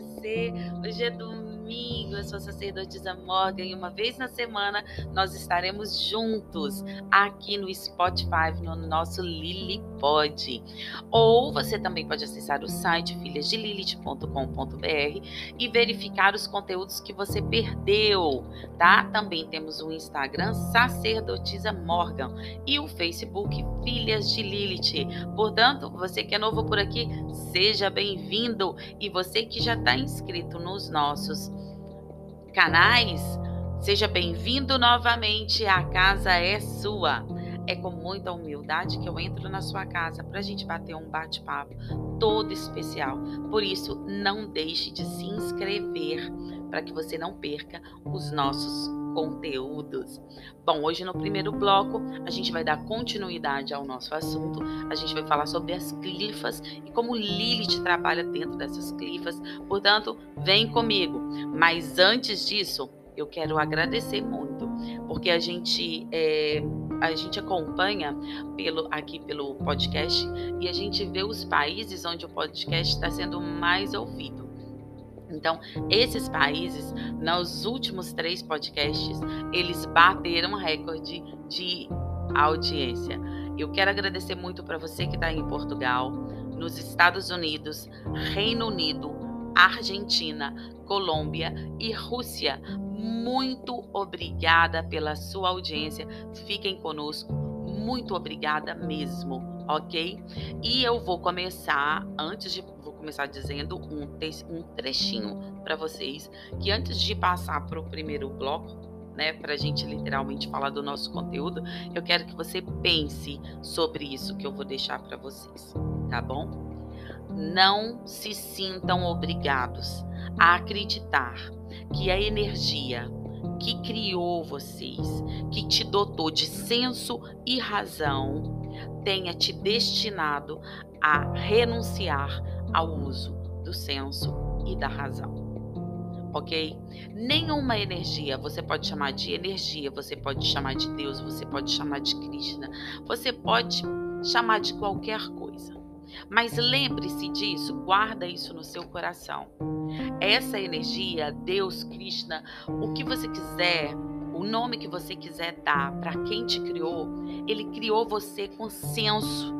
você. Hoje é domingo, eu sou a sacerdotisa Morgan e uma vez na semana nós estaremos juntos aqui no Spotify, no nosso Lili Pod. Ou você também pode acessar o site filhasdelilith.com.br e verificar os conteúdos que você perdeu, tá? Também temos o Instagram Sacerdotisa Morgan e o Facebook Filhas de Lilith. Portanto, você que é novo por aqui, seja bem-vindo e você que já está inscrito nos nossos canais, seja bem-vindo novamente. A casa é sua. É com muita humildade que eu entro na sua casa para a gente bater um bate-papo todo especial. Por isso, não deixe de se inscrever para que você não perca os nossos conteúdos. Bom, hoje no primeiro bloco a gente vai dar continuidade ao nosso assunto. A gente vai falar sobre as clifas e como Lilith trabalha dentro dessas clifas. Portanto, vem comigo. Mas antes disso, eu quero agradecer muito, porque a gente é, a gente acompanha pelo aqui pelo podcast e a gente vê os países onde o podcast está sendo mais ouvido. Então, esses países, nos últimos três podcasts, eles bateram recorde de audiência. Eu quero agradecer muito para você que está em Portugal, nos Estados Unidos, Reino Unido, Argentina, Colômbia e Rússia. Muito obrigada pela sua audiência. Fiquem conosco. Muito obrigada mesmo, ok? E eu vou começar, antes de começar dizendo um, um trechinho para vocês, que antes de passar para o primeiro bloco, né, para a gente literalmente falar do nosso conteúdo, eu quero que você pense sobre isso que eu vou deixar para vocês, tá bom? Não se sintam obrigados a acreditar que a energia que criou vocês, que te dotou de senso e razão, tenha te destinado a renunciar ao uso do senso e da razão. Ok? Nenhuma energia, você pode chamar de energia, você pode chamar de Deus, você pode chamar de Krishna, você pode chamar de qualquer coisa. Mas lembre-se disso, guarda isso no seu coração. Essa energia, Deus, Krishna, o que você quiser, o nome que você quiser dar para quem te criou, ele criou você com senso,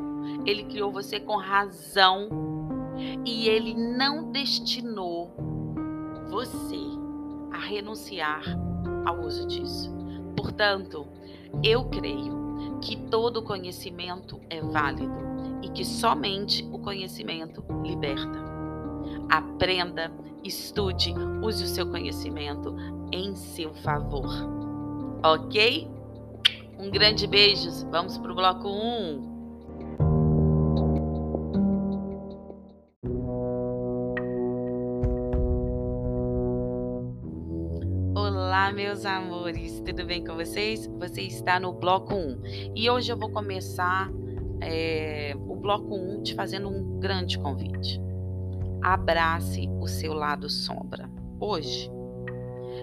ele criou você com razão e ele não destinou você a renunciar ao uso disso. Portanto, eu creio que todo conhecimento é válido e que somente o conhecimento liberta. Aprenda, estude, use o seu conhecimento em seu favor. Ok? Um grande beijo. Vamos para o bloco 1. Um. meus amores, tudo bem com vocês? Você está no bloco 1 e hoje eu vou começar é, o bloco 1 te fazendo um grande convite. Abrace o seu lado sombra. Hoje,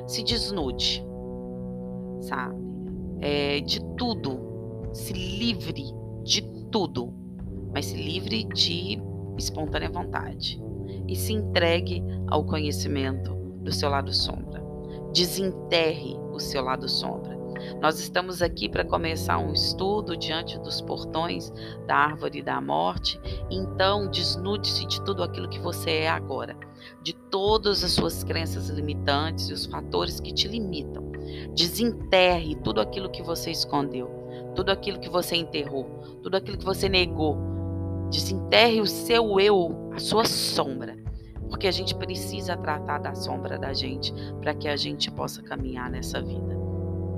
se desnude, sabe? É, de tudo, se livre de tudo, mas se livre de espontânea vontade e se entregue ao conhecimento do seu lado sombra. Desenterre o seu lado sombra. Nós estamos aqui para começar um estudo diante dos portões da árvore da morte. Então, desnude-se de tudo aquilo que você é agora, de todas as suas crenças limitantes e os fatores que te limitam. Desenterre tudo aquilo que você escondeu, tudo aquilo que você enterrou, tudo aquilo que você negou. Desenterre o seu eu, a sua sombra porque a gente precisa tratar da sombra da gente para que a gente possa caminhar nessa vida.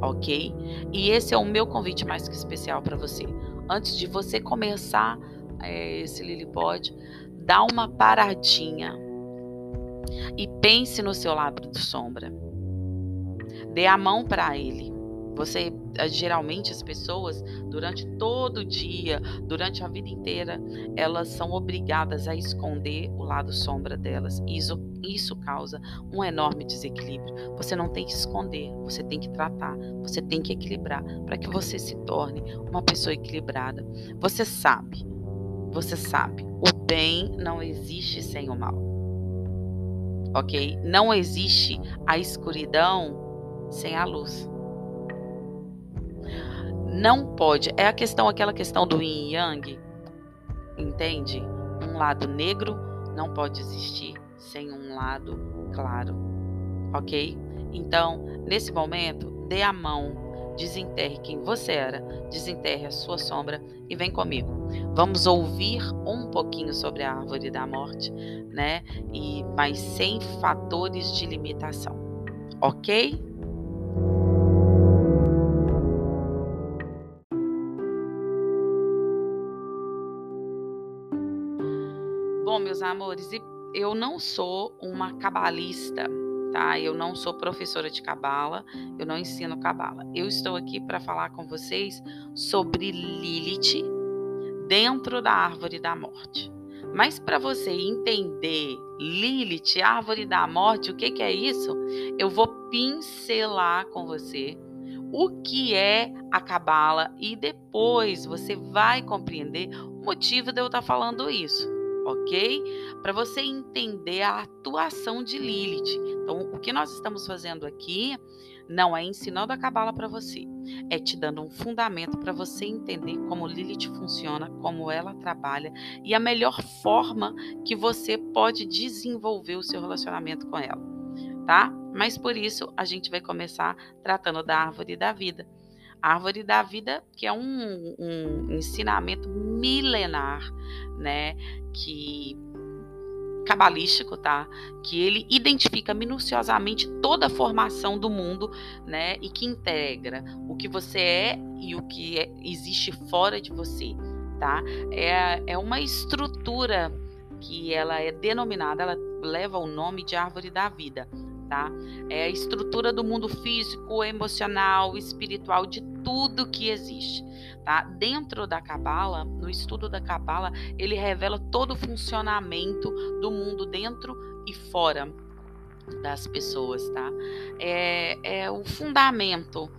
Ok? E esse é o meu convite mais que especial para você. Antes de você começar é, esse Lilipod, dá uma paradinha e pense no seu lado de sombra. Dê a mão para ele. Você eh, geralmente as pessoas durante todo o dia, durante a vida inteira, elas são obrigadas a esconder o lado sombra delas. Isso isso causa um enorme desequilíbrio. Você não tem que esconder, você tem que tratar, você tem que equilibrar para que você se torne uma pessoa equilibrada. Você sabe, você sabe, o bem não existe sem o mal. ok? Não existe a escuridão sem a luz. Não pode. É a questão, aquela questão do yin e yang, entende? Um lado negro não pode existir sem um lado claro, ok? Então, nesse momento, dê a mão, desenterre quem você era, desenterre a sua sombra e vem comigo. Vamos ouvir um pouquinho sobre a árvore da morte, né? E mas sem fatores de limitação, ok? Amores, eu não sou uma cabalista, tá? Eu não sou professora de cabala, eu não ensino cabala. Eu estou aqui para falar com vocês sobre Lilith dentro da árvore da morte. Mas para você entender Lilith, árvore da morte, o que, que é isso? Eu vou pincelar com você o que é a cabala e depois você vai compreender o motivo de eu estar falando isso ok? Para você entender a atuação de Lilith. Então, o que nós estamos fazendo aqui não é ensinando a cabala para você, é te dando um fundamento para você entender como Lilith funciona, como ela trabalha e a melhor forma que você pode desenvolver o seu relacionamento com ela, tá? Mas por isso a gente vai começar tratando da árvore da vida. Árvore da vida, que é um, um ensinamento milenar, né? Que cabalístico, tá? Que ele identifica minuciosamente toda a formação do mundo, né? E que integra o que você é e o que é, existe fora de você, tá? É, é uma estrutura que ela é denominada, ela leva o nome de árvore da vida, tá? É a estrutura do mundo físico, emocional, espiritual, de tudo que existe, tá? Dentro da Cabala, no estudo da Cabala, ele revela todo o funcionamento do mundo dentro e fora das pessoas, tá? É, é o fundamento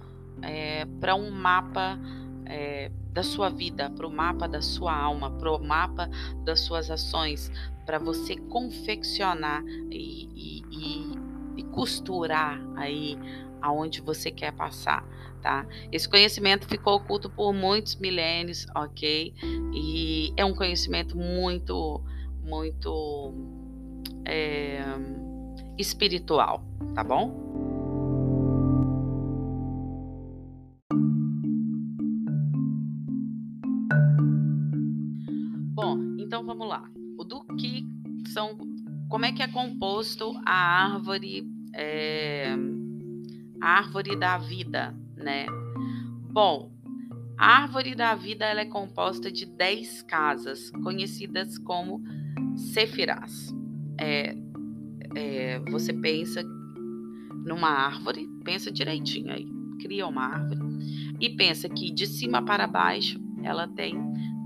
é, para um mapa é, da sua vida, para o mapa da sua alma, para o mapa das suas ações, para você confeccionar e, e, e e costurar aí aonde você quer passar, tá? Esse conhecimento ficou oculto por muitos milênios, ok? E é um conhecimento muito, muito é, espiritual, tá bom? Bom, então vamos lá. O do que são como é que é composto a árvore, é, a árvore da vida, né? Bom, a árvore da vida ela é composta de 10 casas, conhecidas como sefirás. É, é, você pensa numa árvore, pensa direitinho aí, cria uma árvore e pensa que de cima para baixo ela tem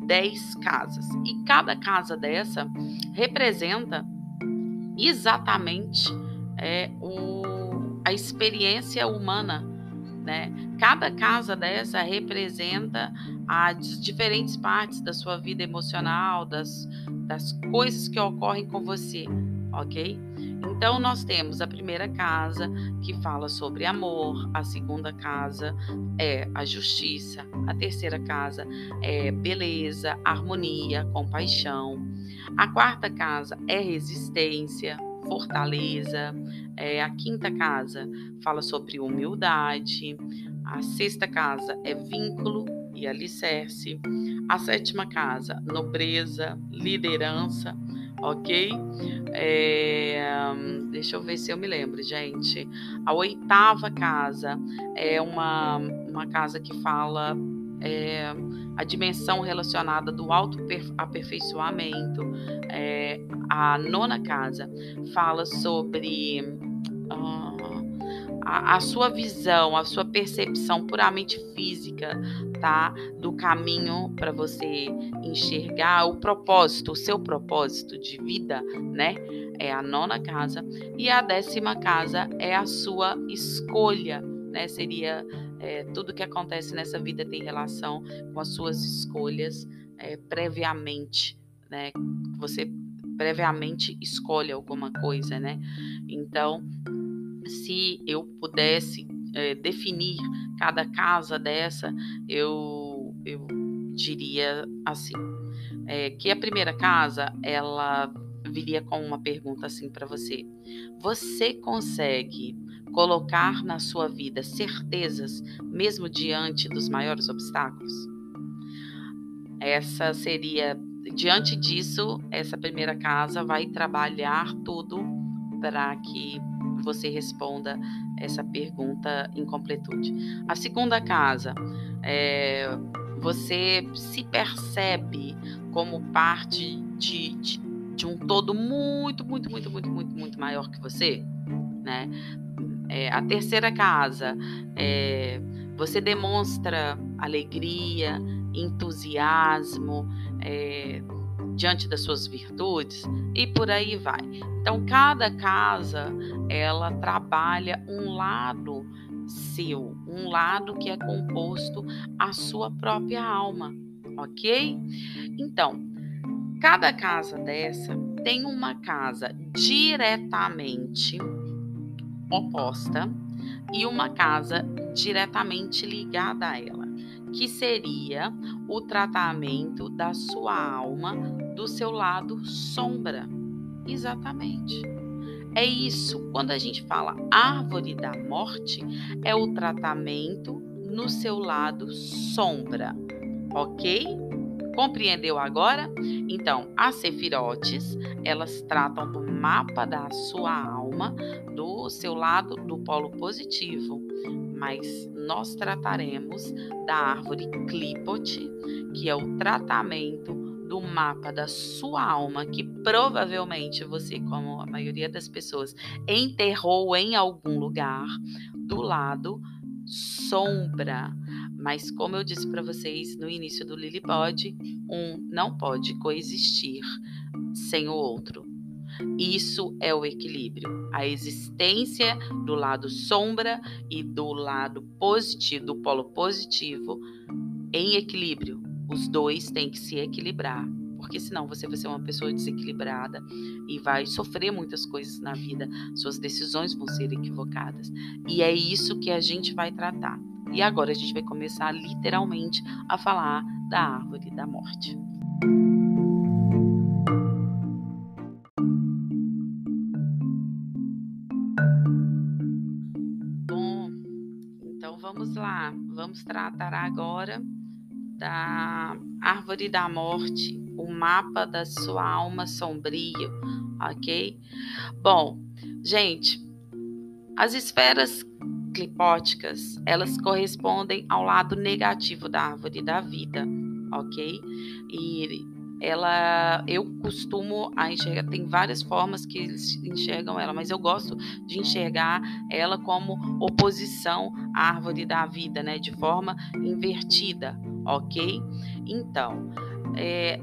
10 casas. E cada casa dessa representa exatamente é, o, a experiência humana. Né? Cada casa dessa representa as diferentes partes da sua vida emocional, das, das coisas que ocorrem com você, ok? Então, nós temos a primeira casa que fala sobre amor, a segunda casa é a justiça, a terceira casa é beleza, harmonia, compaixão, a quarta casa é resistência, fortaleza. É, a quinta casa fala sobre humildade. A sexta casa é vínculo e alicerce. A sétima casa, nobreza, liderança, ok? É, deixa eu ver se eu me lembro, gente. A oitava casa é uma, uma casa que fala é, a dimensão relacionada do autoaperfeiçoamento. É, a nona casa fala sobre uh, a, a, sua visão, a sua percepção puramente física, tá? Do caminho para você enxergar o propósito, o seu propósito de vida, né? É a nona casa. E a décima casa é a sua escolha, né? Seria é, tudo que acontece nessa vida tem relação com as suas escolhas é, previamente, né? Você previamente escolhe alguma coisa, né? Então, se eu pudesse é, definir cada casa dessa, eu, eu diria assim, é, que a primeira casa, ela viria com uma pergunta assim para você. Você consegue colocar na sua vida certezas mesmo diante dos maiores obstáculos? Essa seria diante disso, essa primeira casa vai trabalhar tudo para que você responda essa pergunta em completude. A segunda casa, é, você se percebe como parte de, de, de, um todo muito, muito, muito, muito, muito, muito maior que você, né? É, a terceira casa, é, você demonstra alegria, entusiasmo, é, diante das suas virtudes e por aí vai. Então, cada casa ela trabalha um lado seu, um lado que é composto a sua própria alma, ok? Então, cada casa dessa tem uma casa diretamente oposta e uma casa diretamente ligada a ela que seria o tratamento da sua alma do seu lado sombra. Exatamente. É isso. Quando a gente fala árvore da morte, é o tratamento no seu lado sombra. Ok? Compreendeu agora? Então, as sefirotes, elas tratam do mapa da sua alma, do seu lado do polo positivo mas nós trataremos da árvore Clipot, que é o tratamento do mapa da sua alma, que provavelmente você, como a maioria das pessoas, enterrou em algum lugar do lado sombra. Mas como eu disse para vocês no início do Lilipod, um não pode coexistir sem o outro. Isso é o equilíbrio, a existência do lado sombra e do lado positivo, do polo positivo em equilíbrio. Os dois têm que se equilibrar, porque senão você vai ser uma pessoa desequilibrada e vai sofrer muitas coisas na vida, suas decisões vão ser equivocadas. E é isso que a gente vai tratar. E agora a gente vai começar literalmente a falar da árvore da morte. vamos tratar agora da árvore da morte, o mapa da sua alma sombria, ok? Bom, gente, as esferas clipóticas, elas correspondem ao lado negativo da árvore da vida, ok? E ela eu costumo a enxergar tem várias formas que eles enxergam ela mas eu gosto de enxergar ela como oposição à árvore da vida né de forma invertida ok então é,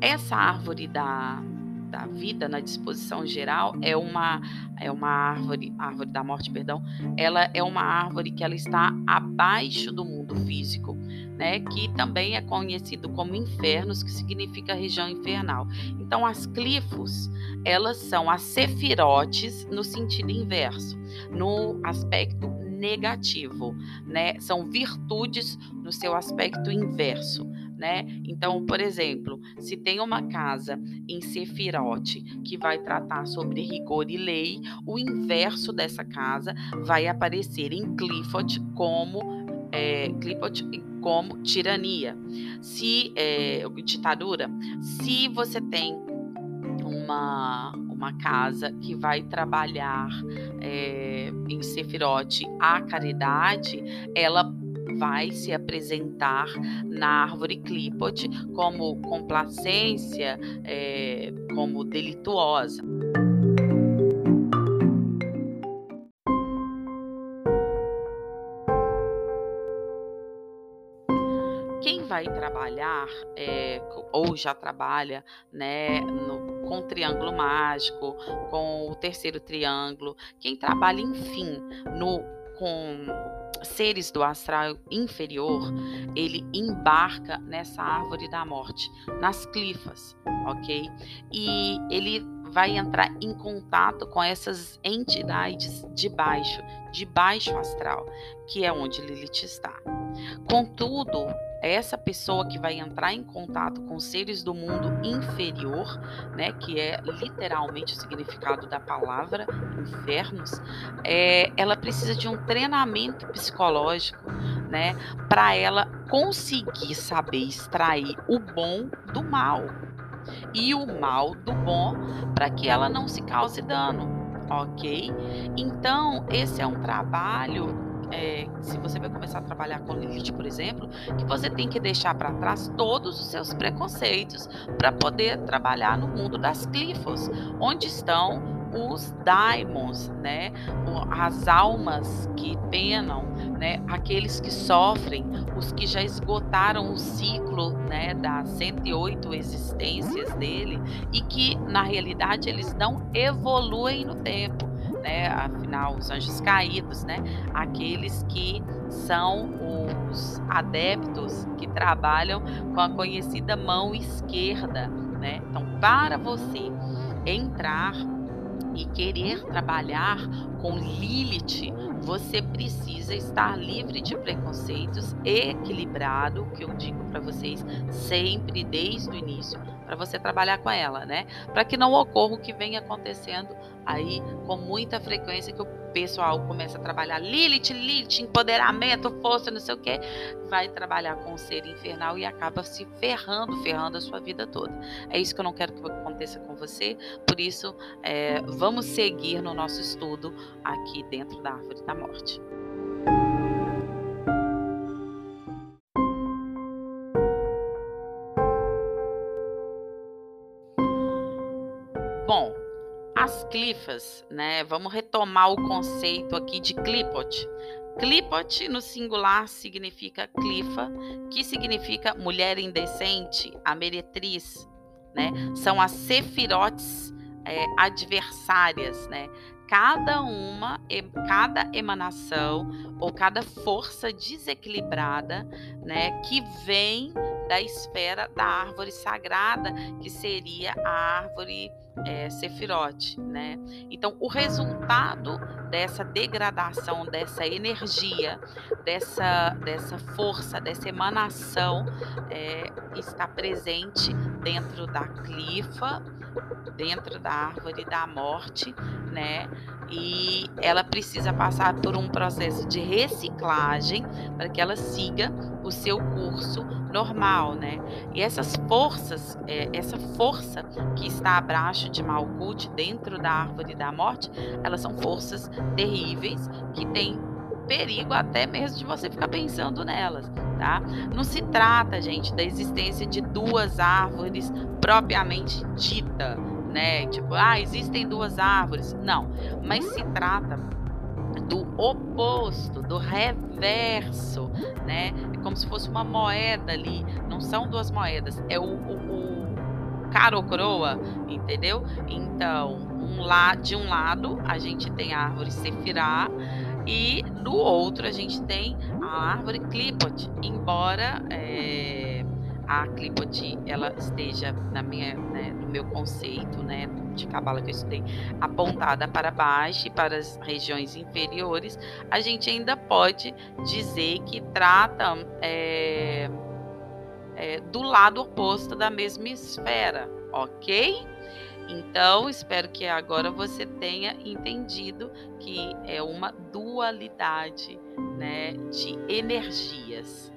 essa árvore da, da vida na disposição geral é uma é uma árvore árvore da morte perdão ela é uma árvore que ela está abaixo do mundo físico né, que também é conhecido como infernos, que significa região infernal. Então, as clifos, elas são as sefirotes no sentido inverso, no aspecto negativo, né? São virtudes no seu aspecto inverso, né? Então, por exemplo, se tem uma casa em Sefirote que vai tratar sobre rigor e lei, o inverso dessa casa vai aparecer em Clifford como é, como tirania, se é, ditadura, se você tem uma uma casa que vai trabalhar é, em Sefirote a caridade, ela vai se apresentar na árvore Clipot como complacência, é, como delituosa. vai trabalhar é, ou já trabalha né, no, com o triângulo mágico, com o terceiro triângulo, quem trabalha, enfim, no, com seres do astral inferior, ele embarca nessa árvore da morte, nas clifas, ok? E ele vai entrar em contato com essas entidades de baixo, de baixo astral, que é onde Lilith está. Contudo, essa pessoa que vai entrar em contato com seres do mundo inferior, né, que é literalmente o significado da palavra infernos, é, ela precisa de um treinamento psicológico, né, para ela conseguir saber extrair o bom do mal e o mal do bom, para que ela não se cause dano, ok? Então esse é um trabalho é, se você vai começar a trabalhar com Lilith, por exemplo, que você tem que deixar para trás todos os seus preconceitos para poder trabalhar no mundo das clifos, onde estão os daimons, né? As almas que penam, né? Aqueles que sofrem, os que já esgotaram o ciclo, né? Das 108 existências dele e que na realidade eles não evoluem no tempo né? Afinal, os anjos caídos, né? Aqueles que são os adeptos que trabalham com a conhecida mão esquerda, né? Então, para você entrar e querer trabalhar com Lilith, você precisa estar livre de preconceitos, equilibrado, que eu digo para vocês sempre desde o início, para você trabalhar com ela, né? Para que não ocorra o que vem acontecendo aí com muita frequência que o pessoal começa a trabalhar Lilith, Lilith, empoderamento, força, não sei o que, vai trabalhar com o ser infernal e acaba se ferrando, ferrando a sua vida toda. É isso que eu não quero que aconteça com você, por isso é, vamos seguir no nosso estudo aqui dentro da árvore da morte. As clifas, né? Vamos retomar o conceito aqui de clipot. Clipot no singular significa clifa, que significa mulher indecente, a meretriz, né? São as sefirotes é, adversárias, né? Cada uma, cada emanação ou cada força desequilibrada, né, que vem da esfera da árvore sagrada, que seria a árvore é, né? Então, o resultado dessa degradação, dessa energia, dessa, dessa força, dessa emanação é, está presente dentro da clifa, dentro da árvore da morte, né? E ela precisa passar por um processo de reciclagem para que ela siga o seu curso normal, né? E essas forças, é, essa força que está abaixo de Malkuth, dentro da árvore da morte, elas são forças terríveis que têm perigo até mesmo de você ficar pensando nelas, tá? Não se trata, gente, da existência de duas árvores propriamente dita, né? Tipo, ah, existem duas árvores. Não, mas se trata do oposto, do reverso, né? É como se fosse uma moeda ali. Não são duas moedas, é o, o, o cara ou coroa, entendeu? Então, um lá, de um lado a gente tem a árvore Sefirah e do outro a gente tem a árvore Clipot, embora é, a Clipot ela esteja na minha, né, no meu conceito, né, de cabala que eu estudei, apontada para baixo e para as regiões inferiores, a gente ainda pode dizer que trata é, é, do lado oposto da mesma esfera, ok? Então, espero que agora você tenha entendido que é uma dualidade né, de energias.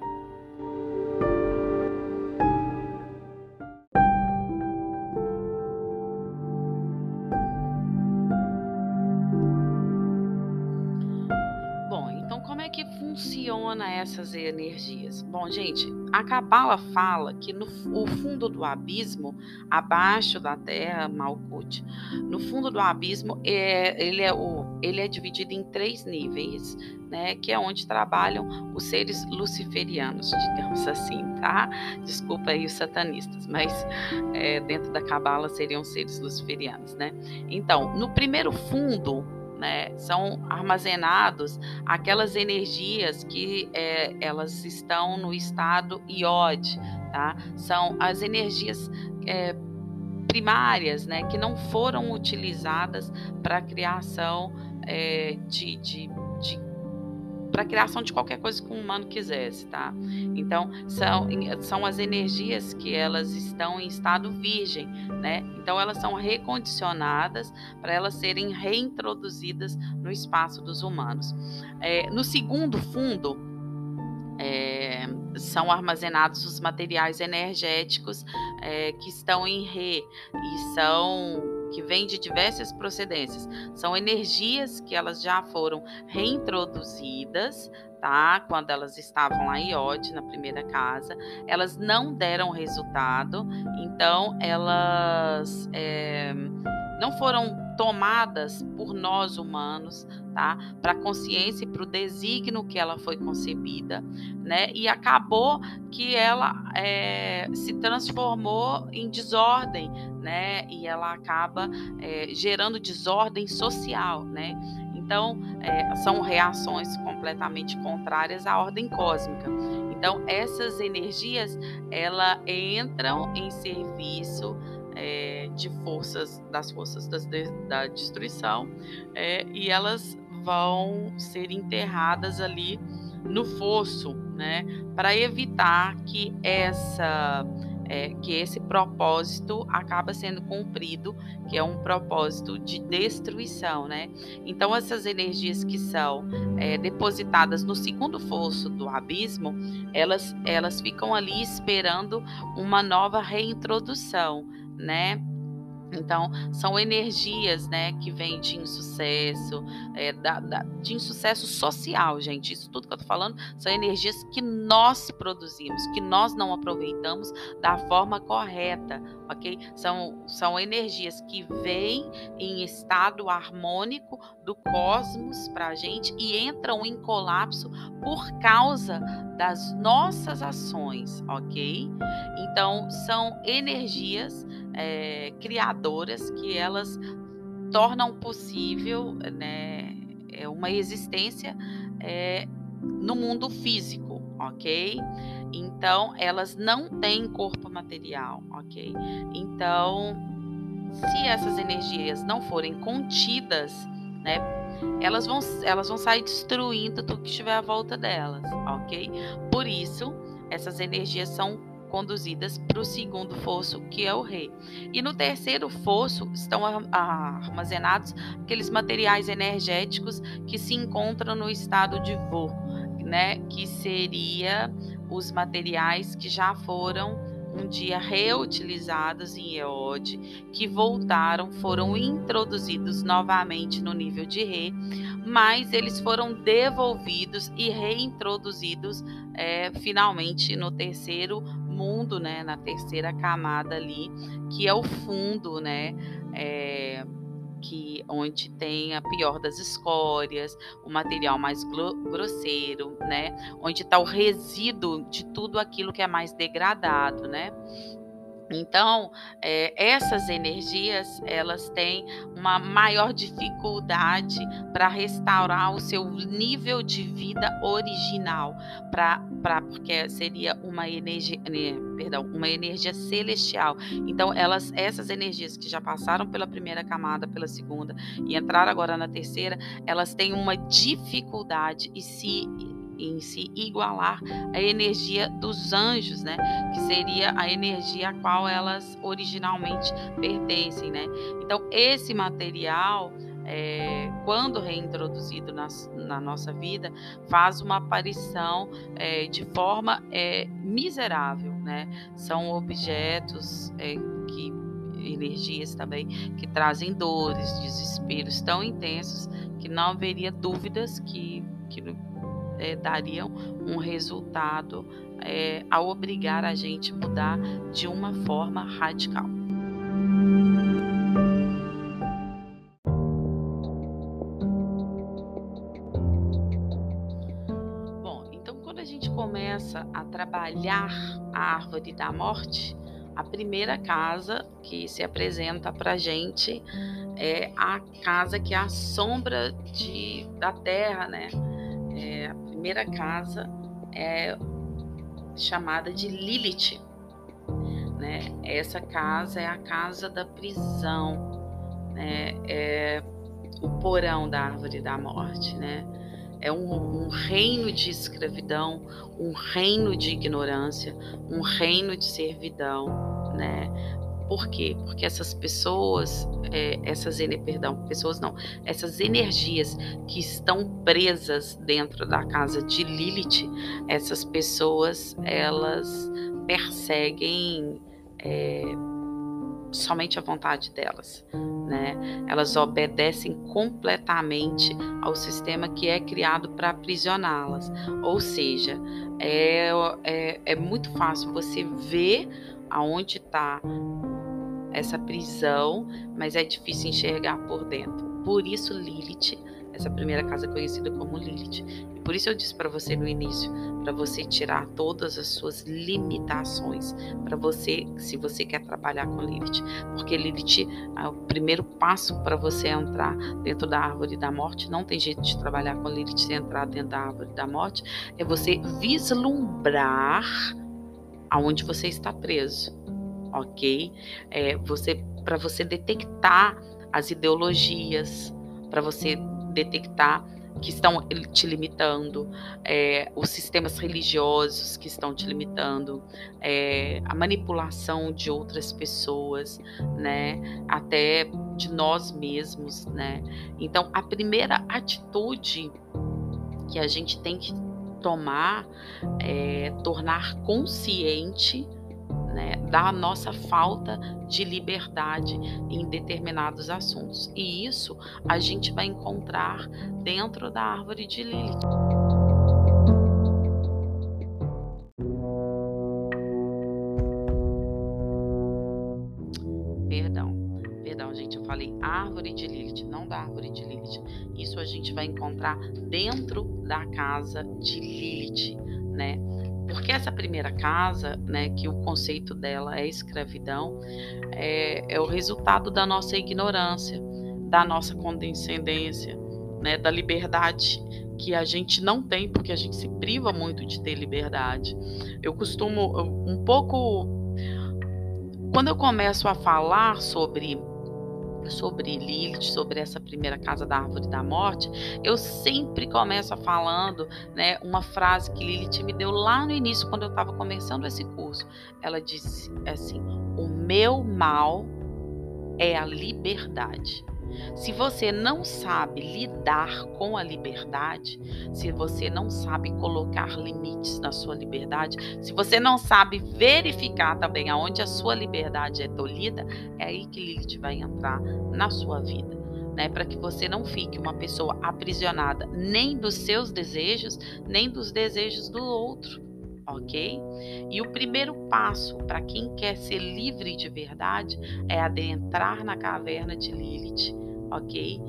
Funciona essas energias? Bom, gente, a Cabala fala que no o fundo do abismo, abaixo da Terra, Malkuth, no fundo do abismo, é, ele, é o, ele é dividido em três níveis, né? Que é onde trabalham os seres luciferianos, digamos assim, tá? Desculpa aí os satanistas, mas é, dentro da Cabala seriam seres luciferianos, né? Então, no primeiro fundo né, são armazenados aquelas energias que é, elas estão no estado iode, tá? São as energias é, primárias, né, que não foram utilizadas para a criação é, de, de para a criação de qualquer coisa que um humano quisesse, tá? Então, são, são as energias que elas estão em estado virgem, né? Então, elas são recondicionadas para elas serem reintroduzidas no espaço dos humanos. É, no segundo fundo, é, são armazenados os materiais energéticos é, que estão em re e são que vêm de diversas procedências. São energias que elas já foram reintroduzidas, tá? Quando elas estavam lá em Iode, na primeira casa, elas não deram resultado, então elas é, não foram tomadas por nós humanos, tá? Para a consciência e para o desígnio que ela foi concebida, né? E acabou que ela é, se transformou em desordem, né? E ela acaba é, gerando desordem social, né? Então, é, são reações completamente contrárias à ordem cósmica. Então, essas energias, elas entram em serviço é, de forças das forças das, da destruição é, e elas vão ser enterradas ali no fosso, né, para evitar que essa é, que esse propósito acaba sendo cumprido, que é um propósito de destruição, né? Então essas energias que são é, depositadas no segundo fosso do abismo, elas elas ficam ali esperando uma nova reintrodução, né? Então, são energias, né, que vêm de insucesso, é, da, da, de insucesso social, gente. Isso tudo que eu tô falando são energias que nós produzimos, que nós não aproveitamos da forma correta, ok? São, são energias que vêm em estado harmônico do cosmos para a gente e entram em colapso por causa das nossas ações, ok? Então, são energias é, criadoras que elas tornam possível né, é, uma existência é, no mundo físico, ok? Então, elas não têm corpo material, ok? Então, se essas energias não forem contidas, né, elas vão, elas vão sair destruindo tudo que estiver à volta delas, ok? Por isso, essas energias são conduzidas para o segundo fosso, que é o rei. E no terceiro fosso estão armazenados aqueles materiais energéticos que se encontram no estado de vô, né? Que seria os materiais que já foram um dia reutilizados em EOD, que voltaram, foram introduzidos novamente no nível de Re, mas eles foram devolvidos e reintroduzidos é, finalmente no terceiro mundo, né, na terceira camada ali, que é o fundo, né, é, que onde tem a pior das escórias, o material mais grosseiro, né? Onde está o resíduo de tudo aquilo que é mais degradado, né? Então, é, essas energias elas têm uma maior dificuldade para restaurar o seu nível de vida original, para porque seria uma energia, né, perdão, uma energia celestial. Então, elas, essas energias que já passaram pela primeira camada, pela segunda e entraram agora na terceira, elas têm uma dificuldade e se em se igualar à energia dos anjos, né? Que seria a energia a qual elas originalmente pertencem, né? Então, esse material. É, quando reintroduzido na, na, nossa vida, faz uma aparição é, de forma é, miserável, né? São objetos é, que energias também que trazem dores, desesperos tão intensos que não haveria dúvidas que, que é, dariam um resultado é, ao obrigar a gente a mudar de uma forma radical. Bom, então quando a gente começa a trabalhar a árvore da morte, a primeira casa que se apresenta para gente é a casa que é a sombra de, da terra, né? É, primeira casa é chamada de Lilith, né? Essa casa é a casa da prisão, né? É o porão da árvore da morte, né? É um, um, reino de escravidão, um reino de ignorância, um reino de servidão, né? Por quê? Porque essas pessoas, é, essas perdão, pessoas não, essas energias que estão presas dentro da casa de Lilith, essas pessoas elas perseguem é, somente a vontade delas, né? Elas obedecem completamente ao sistema que é criado para aprisioná-las. Ou seja, é, é, é muito fácil você ver aonde está essa prisão, mas é difícil enxergar por dentro. Por isso, Lilith essa primeira casa conhecida como Lilith. E por isso eu disse para você no início, para você tirar todas as suas limitações, para você, se você quer trabalhar com Lilith, porque Lilith é o primeiro passo para você entrar dentro da árvore da morte. Não tem jeito de trabalhar com Lilith sem entrar dentro da árvore da morte. É você vislumbrar aonde você está preso, ok? É você para você detectar as ideologias, para você detectar que estão te limitando, é, os sistemas religiosos que estão te limitando, é, a manipulação de outras pessoas, né, até de nós mesmos, né. Então, a primeira atitude que a gente tem que tomar é tornar consciente né, da nossa falta de liberdade em determinados assuntos. E isso a gente vai encontrar dentro da árvore de Lilith. Perdão, perdão, gente, eu falei árvore de Lilith, não da árvore de Lilith. Isso a gente vai encontrar dentro da casa de Lilith, né? Porque essa primeira casa, né, que o conceito dela é escravidão, é, é o resultado da nossa ignorância, da nossa condescendência, né, da liberdade que a gente não tem, porque a gente se priva muito de ter liberdade. Eu costumo um pouco quando eu começo a falar sobre sobre Lilith, sobre essa primeira casa da árvore da morte, eu sempre começo falando, né, uma frase que Lilith me deu lá no início quando eu estava começando esse curso. Ela disse assim: "O meu mal é a liberdade". Se você não sabe lidar com a liberdade, se você não sabe colocar limites na sua liberdade, se você não sabe verificar também aonde a sua liberdade é tolhida, é aí que Lilith vai entrar na sua vida. Né, para que você não fique uma pessoa aprisionada nem dos seus desejos, nem dos desejos do outro, ok? E o primeiro passo para quem quer ser livre de verdade é adentrar na caverna de Lilith ok?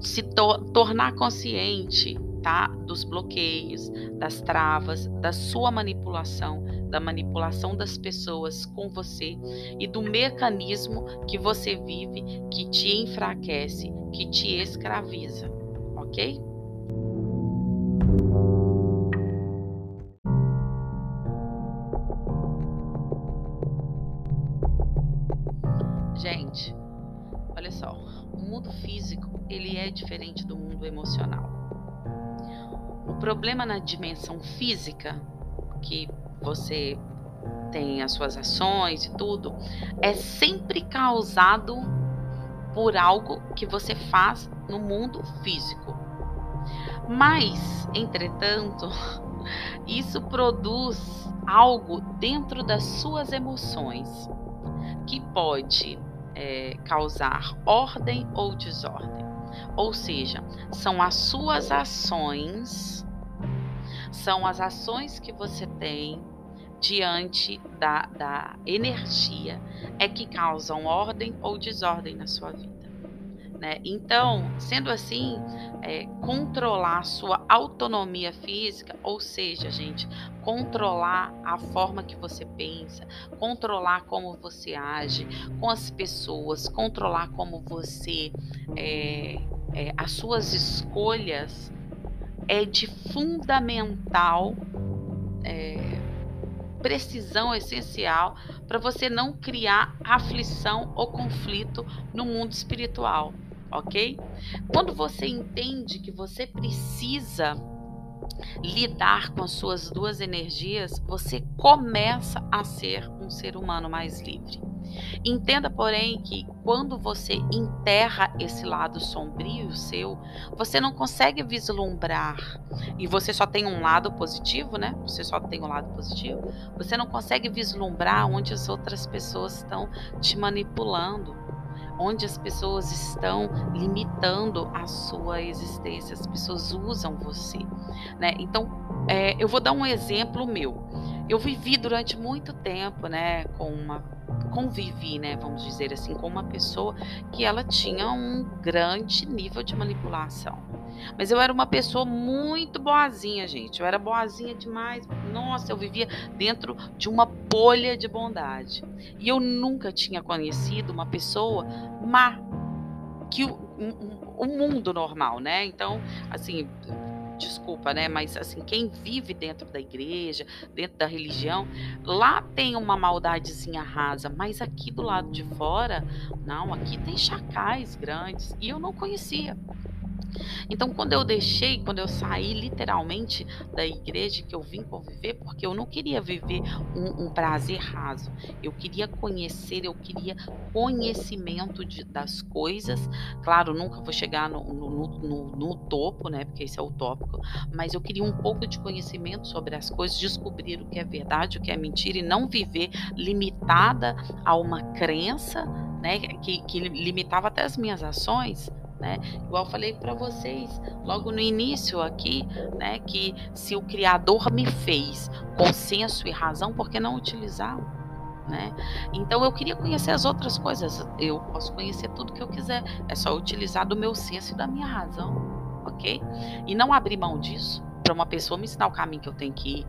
Se to tornar consciente, tá? Dos bloqueios, das travas, da sua manipulação, da manipulação das pessoas com você e do mecanismo que você vive que te enfraquece, que te escraviza, ok? Gente, olha só, mundo físico ele é diferente do mundo emocional. O problema na dimensão física, que você tem as suas ações e tudo, é sempre causado por algo que você faz no mundo físico. Mas, entretanto, isso produz algo dentro das suas emoções que pode é, causar ordem ou desordem. Ou seja, são as suas ações, são as ações que você tem diante da, da energia é que causam ordem ou desordem na sua vida. Né? Então, sendo assim, é, controlar sua autonomia física, ou seja, gente, controlar a forma que você pensa, controlar como você age com as pessoas, controlar como você é, é, as suas escolhas é de fundamental é, precisão essencial para você não criar aflição ou conflito no mundo espiritual, ok? Quando você entende que você precisa lidar com as suas duas energias, você começa a ser um ser humano mais livre. Entenda, porém, que quando você enterra esse lado sombrio seu, você não consegue vislumbrar e você só tem um lado positivo, né? Você só tem um lado positivo. Você não consegue vislumbrar onde as outras pessoas estão te manipulando onde as pessoas estão limitando a sua existência, as pessoas usam você, né? Então, é, eu vou dar um exemplo meu. Eu vivi durante muito tempo, né, com uma convivi, né, vamos dizer assim, com uma pessoa que ela tinha um grande nível de manipulação. Mas eu era uma pessoa muito boazinha, gente. Eu era boazinha demais. Nossa, eu vivia dentro de uma bolha de bondade. E eu nunca tinha conhecido uma pessoa má que o, o, mundo normal, né? Então, assim, desculpa, né? Mas assim, quem vive dentro da igreja, dentro da religião, lá tem uma maldadezinha rasa, mas aqui do lado de fora, não, aqui tem chacais grandes e eu não conhecia. Então, quando eu deixei, quando eu saí literalmente da igreja que eu vim conviver, porque eu não queria viver um, um prazer raso, eu queria conhecer, eu queria conhecimento de, das coisas. Claro, nunca vou chegar no, no, no, no topo, né? Porque esse é utópico, mas eu queria um pouco de conhecimento sobre as coisas, descobrir o que é verdade, o que é mentira e não viver limitada a uma crença, né? Que, que limitava até as minhas ações né? Igual falei para vocês logo no início aqui, né, que se o criador me fez com senso e razão, por que não utilizá-lo? Né? Então eu queria conhecer as outras coisas. Eu posso conhecer tudo que eu quiser. É só utilizar do meu senso e da minha razão, ok? E não abrir mão disso para uma pessoa me ensinar o caminho que eu tenho que ir.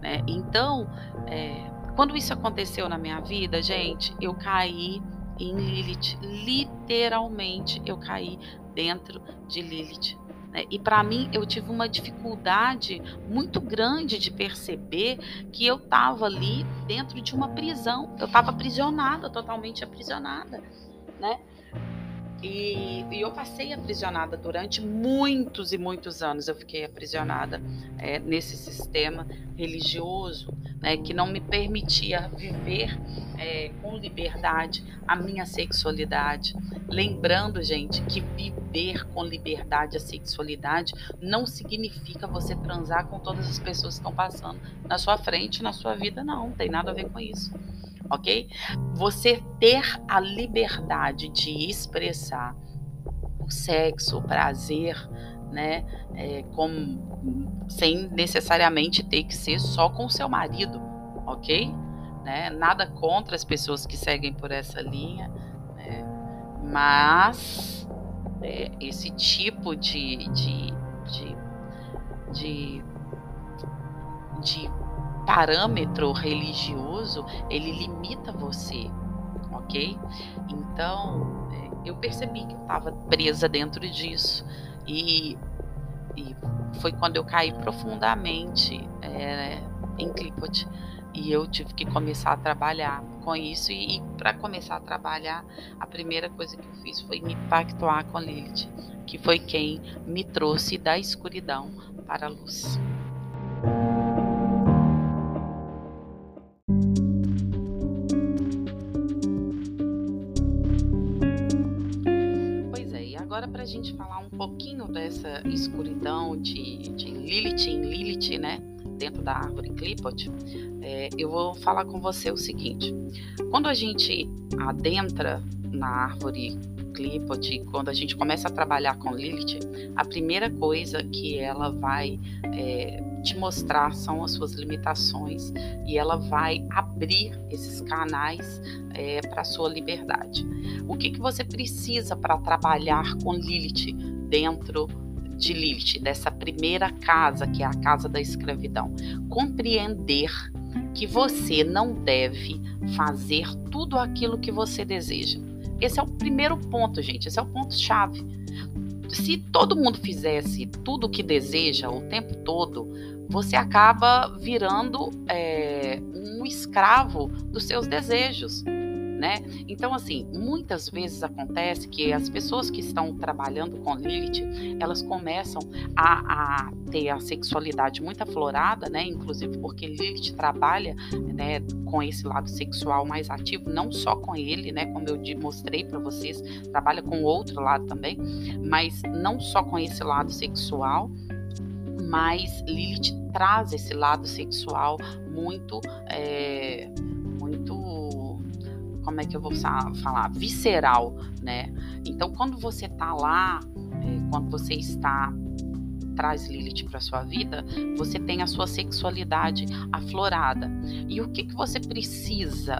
Né? Então, é, quando isso aconteceu na minha vida, gente, eu caí em Lilith. Literalmente eu caí dentro de Lilith. Né? E para mim eu tive uma dificuldade muito grande de perceber que eu estava ali dentro de uma prisão. Eu estava aprisionada, totalmente aprisionada, né? E, e, eu passei aprisionada durante muitos e muitos anos. Eu fiquei aprisionada é, nesse sistema religioso né, que não me permitia viver é, com liberdade a minha sexualidade. Lembrando, gente, que viver com liberdade a sexualidade não significa você transar com todas as pessoas que estão passando na sua frente, na sua vida, não. Não tem nada a ver com isso ok? Você ter a liberdade de expressar o sexo, o prazer, né? É, com, sem necessariamente ter que ser só com seu marido, ok? Né? Nada contra as pessoas que seguem por essa linha, né? mas é, esse tipo de, de, de, de, de parâmetro religioso, ele limita você, ok? Então, eu percebi que eu estava presa dentro disso e, e, foi quando eu caí profundamente é, em Clipot e eu tive que começar a trabalhar com isso e, e para começar a trabalhar a primeira coisa que eu fiz foi me pactuar com Lilith que foi quem me trouxe da escuridão para a luz. Gente falar um pouquinho dessa escuridão de, de Lilith em Lilith, né? Dentro da árvore Clipot, é, eu vou falar com você o seguinte: quando a gente adentra na árvore Clipot, quando a gente começa a trabalhar com Lilith, a primeira coisa que ela vai é, te mostrar são as suas limitações e ela vai abrir esses canais é, para a sua liberdade. O que, que você precisa para trabalhar com Lilith dentro de Lilith, dessa primeira casa, que é a casa da escravidão? Compreender que você não deve fazer tudo aquilo que você deseja. Esse é o primeiro ponto, gente. Esse é o ponto chave. Se todo mundo fizesse tudo o que deseja o tempo todo, você acaba virando é, um escravo dos seus desejos né? Então, assim, muitas vezes acontece que as pessoas que estão trabalhando com Lilith, elas começam a, a ter a sexualidade muito aflorada, né? Inclusive porque Lilith trabalha, né, com esse lado sexual mais ativo, não só com ele, né? Como eu mostrei para vocês, trabalha com outro lado também, mas não só com esse lado sexual, mas Lilith traz esse lado sexual muito, é, muito como é que eu vou falar, visceral, né? Então, quando você tá lá, é, quando você está traz Lilith para sua vida, você tem a sua sexualidade aflorada. E o que, que você precisa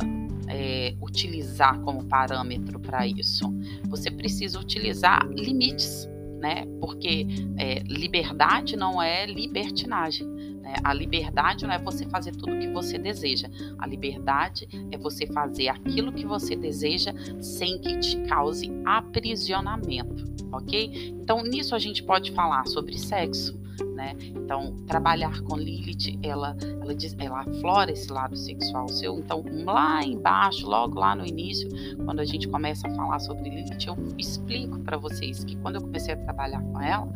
é, utilizar como parâmetro para isso? Você precisa utilizar limites, né? Porque é, liberdade não é libertinagem. Né? A liberdade não é você fazer tudo o que você deseja. A liberdade é você fazer aquilo que você deseja sem que te cause aprisionamento, ok? Então, nisso a gente pode falar sobre sexo, né? Então, trabalhar com Lilith, ela, ela, diz, ela aflora esse lado sexual seu. Então, lá embaixo, logo lá no início, quando a gente começa a falar sobre Lilith, eu explico para vocês que quando eu comecei a trabalhar com ela,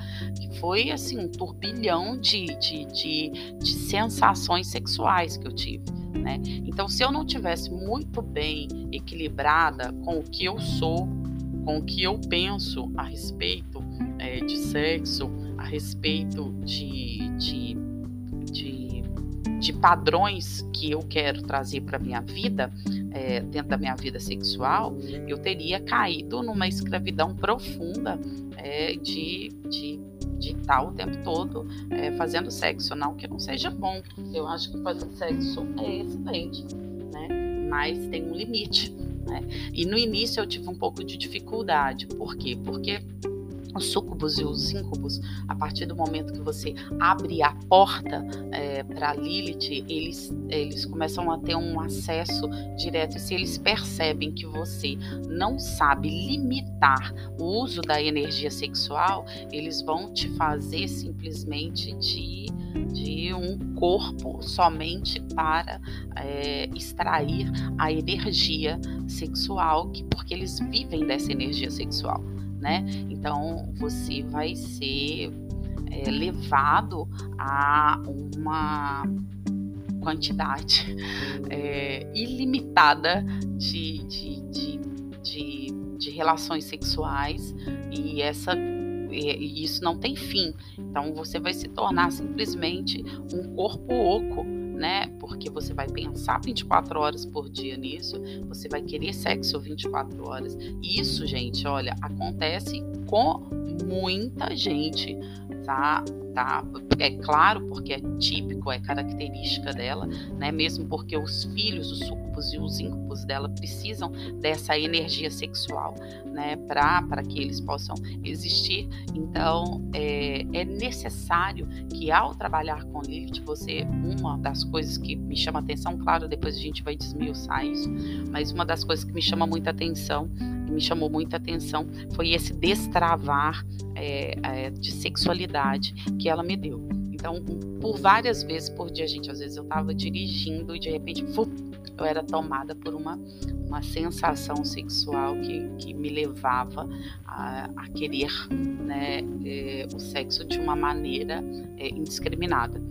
foi assim um turbilhão de, de, de, de sensações sexuais que eu tive. Né? Então, se eu não tivesse muito bem equilibrada com o que eu sou, com o que eu penso a respeito é, de sexo, a respeito de, de, de, de padrões que eu quero trazer para minha vida, é, dentro da minha vida sexual, eu teria caído numa escravidão profunda é, de, de, de estar o tempo todo é, fazendo sexo. Não que não seja bom, eu acho que fazer sexo é excelente, né? mas tem um limite. Né? E no início eu tive um pouco de dificuldade, por quê? Porque os súcubos e os íncubos, a partir do momento que você abre a porta é, para Lilith, eles, eles começam a ter um acesso direto. E se eles percebem que você não sabe limitar o uso da energia sexual, eles vão te fazer simplesmente de, de um corpo somente para é, extrair a energia sexual, que, porque eles vivem dessa energia sexual né? Então você vai ser é, levado a uma quantidade é, ilimitada de, de, de, de, de relações sexuais e essa e isso não tem fim. Então você vai se tornar simplesmente um corpo oco né? Porque você vai pensar 24 horas por dia nisso, você vai querer sexo 24 horas. Isso, gente, olha, acontece com muita gente, tá? tá? É claro, porque é típico, é característica dela, né? Mesmo porque os filhos, os súcubos e os íncubos dela precisam dessa energia sexual, né? Para que eles possam existir. Então, é, é necessário que ao trabalhar com Lilith, você, uma das coisas que me chama atenção, claro, depois a gente vai desmiuçar isso, mas uma das coisas que me chama muita atenção me chamou muita atenção foi esse destravar é, é, de sexualidade que ela me deu. Então, por várias vezes por dia, gente, às vezes eu estava dirigindo e de repente eu era tomada por uma, uma sensação sexual que, que me levava a, a querer né, é, o sexo de uma maneira é, indiscriminada.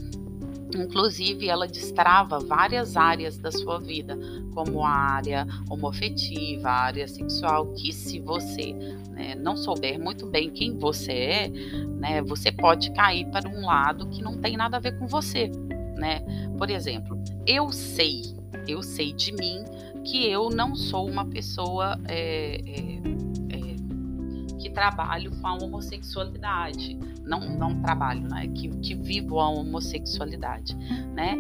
Inclusive, ela destrava várias áreas da sua vida, como a área homoafetiva, a área sexual, que se você né, não souber muito bem quem você é, né, você pode cair para um lado que não tem nada a ver com você. Né? Por exemplo, eu sei, eu sei de mim que eu não sou uma pessoa é, é, é, que trabalho com a homossexualidade. Não, não trabalho, né? Que, que vivo a homossexualidade, né?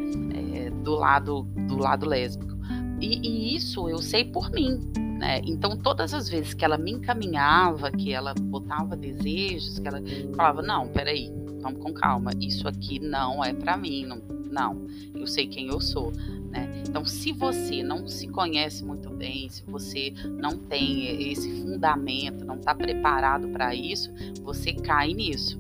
É, do lado do lado lésbico. E, e isso eu sei por mim, né? Então, todas as vezes que ela me encaminhava, que ela botava desejos, que ela falava: Não, peraí, vamos com calma, isso aqui não é para mim, não, não, eu sei quem eu sou. Né? Então, se você não se conhece muito bem, se você não tem esse fundamento, não está preparado para isso, você cai nisso.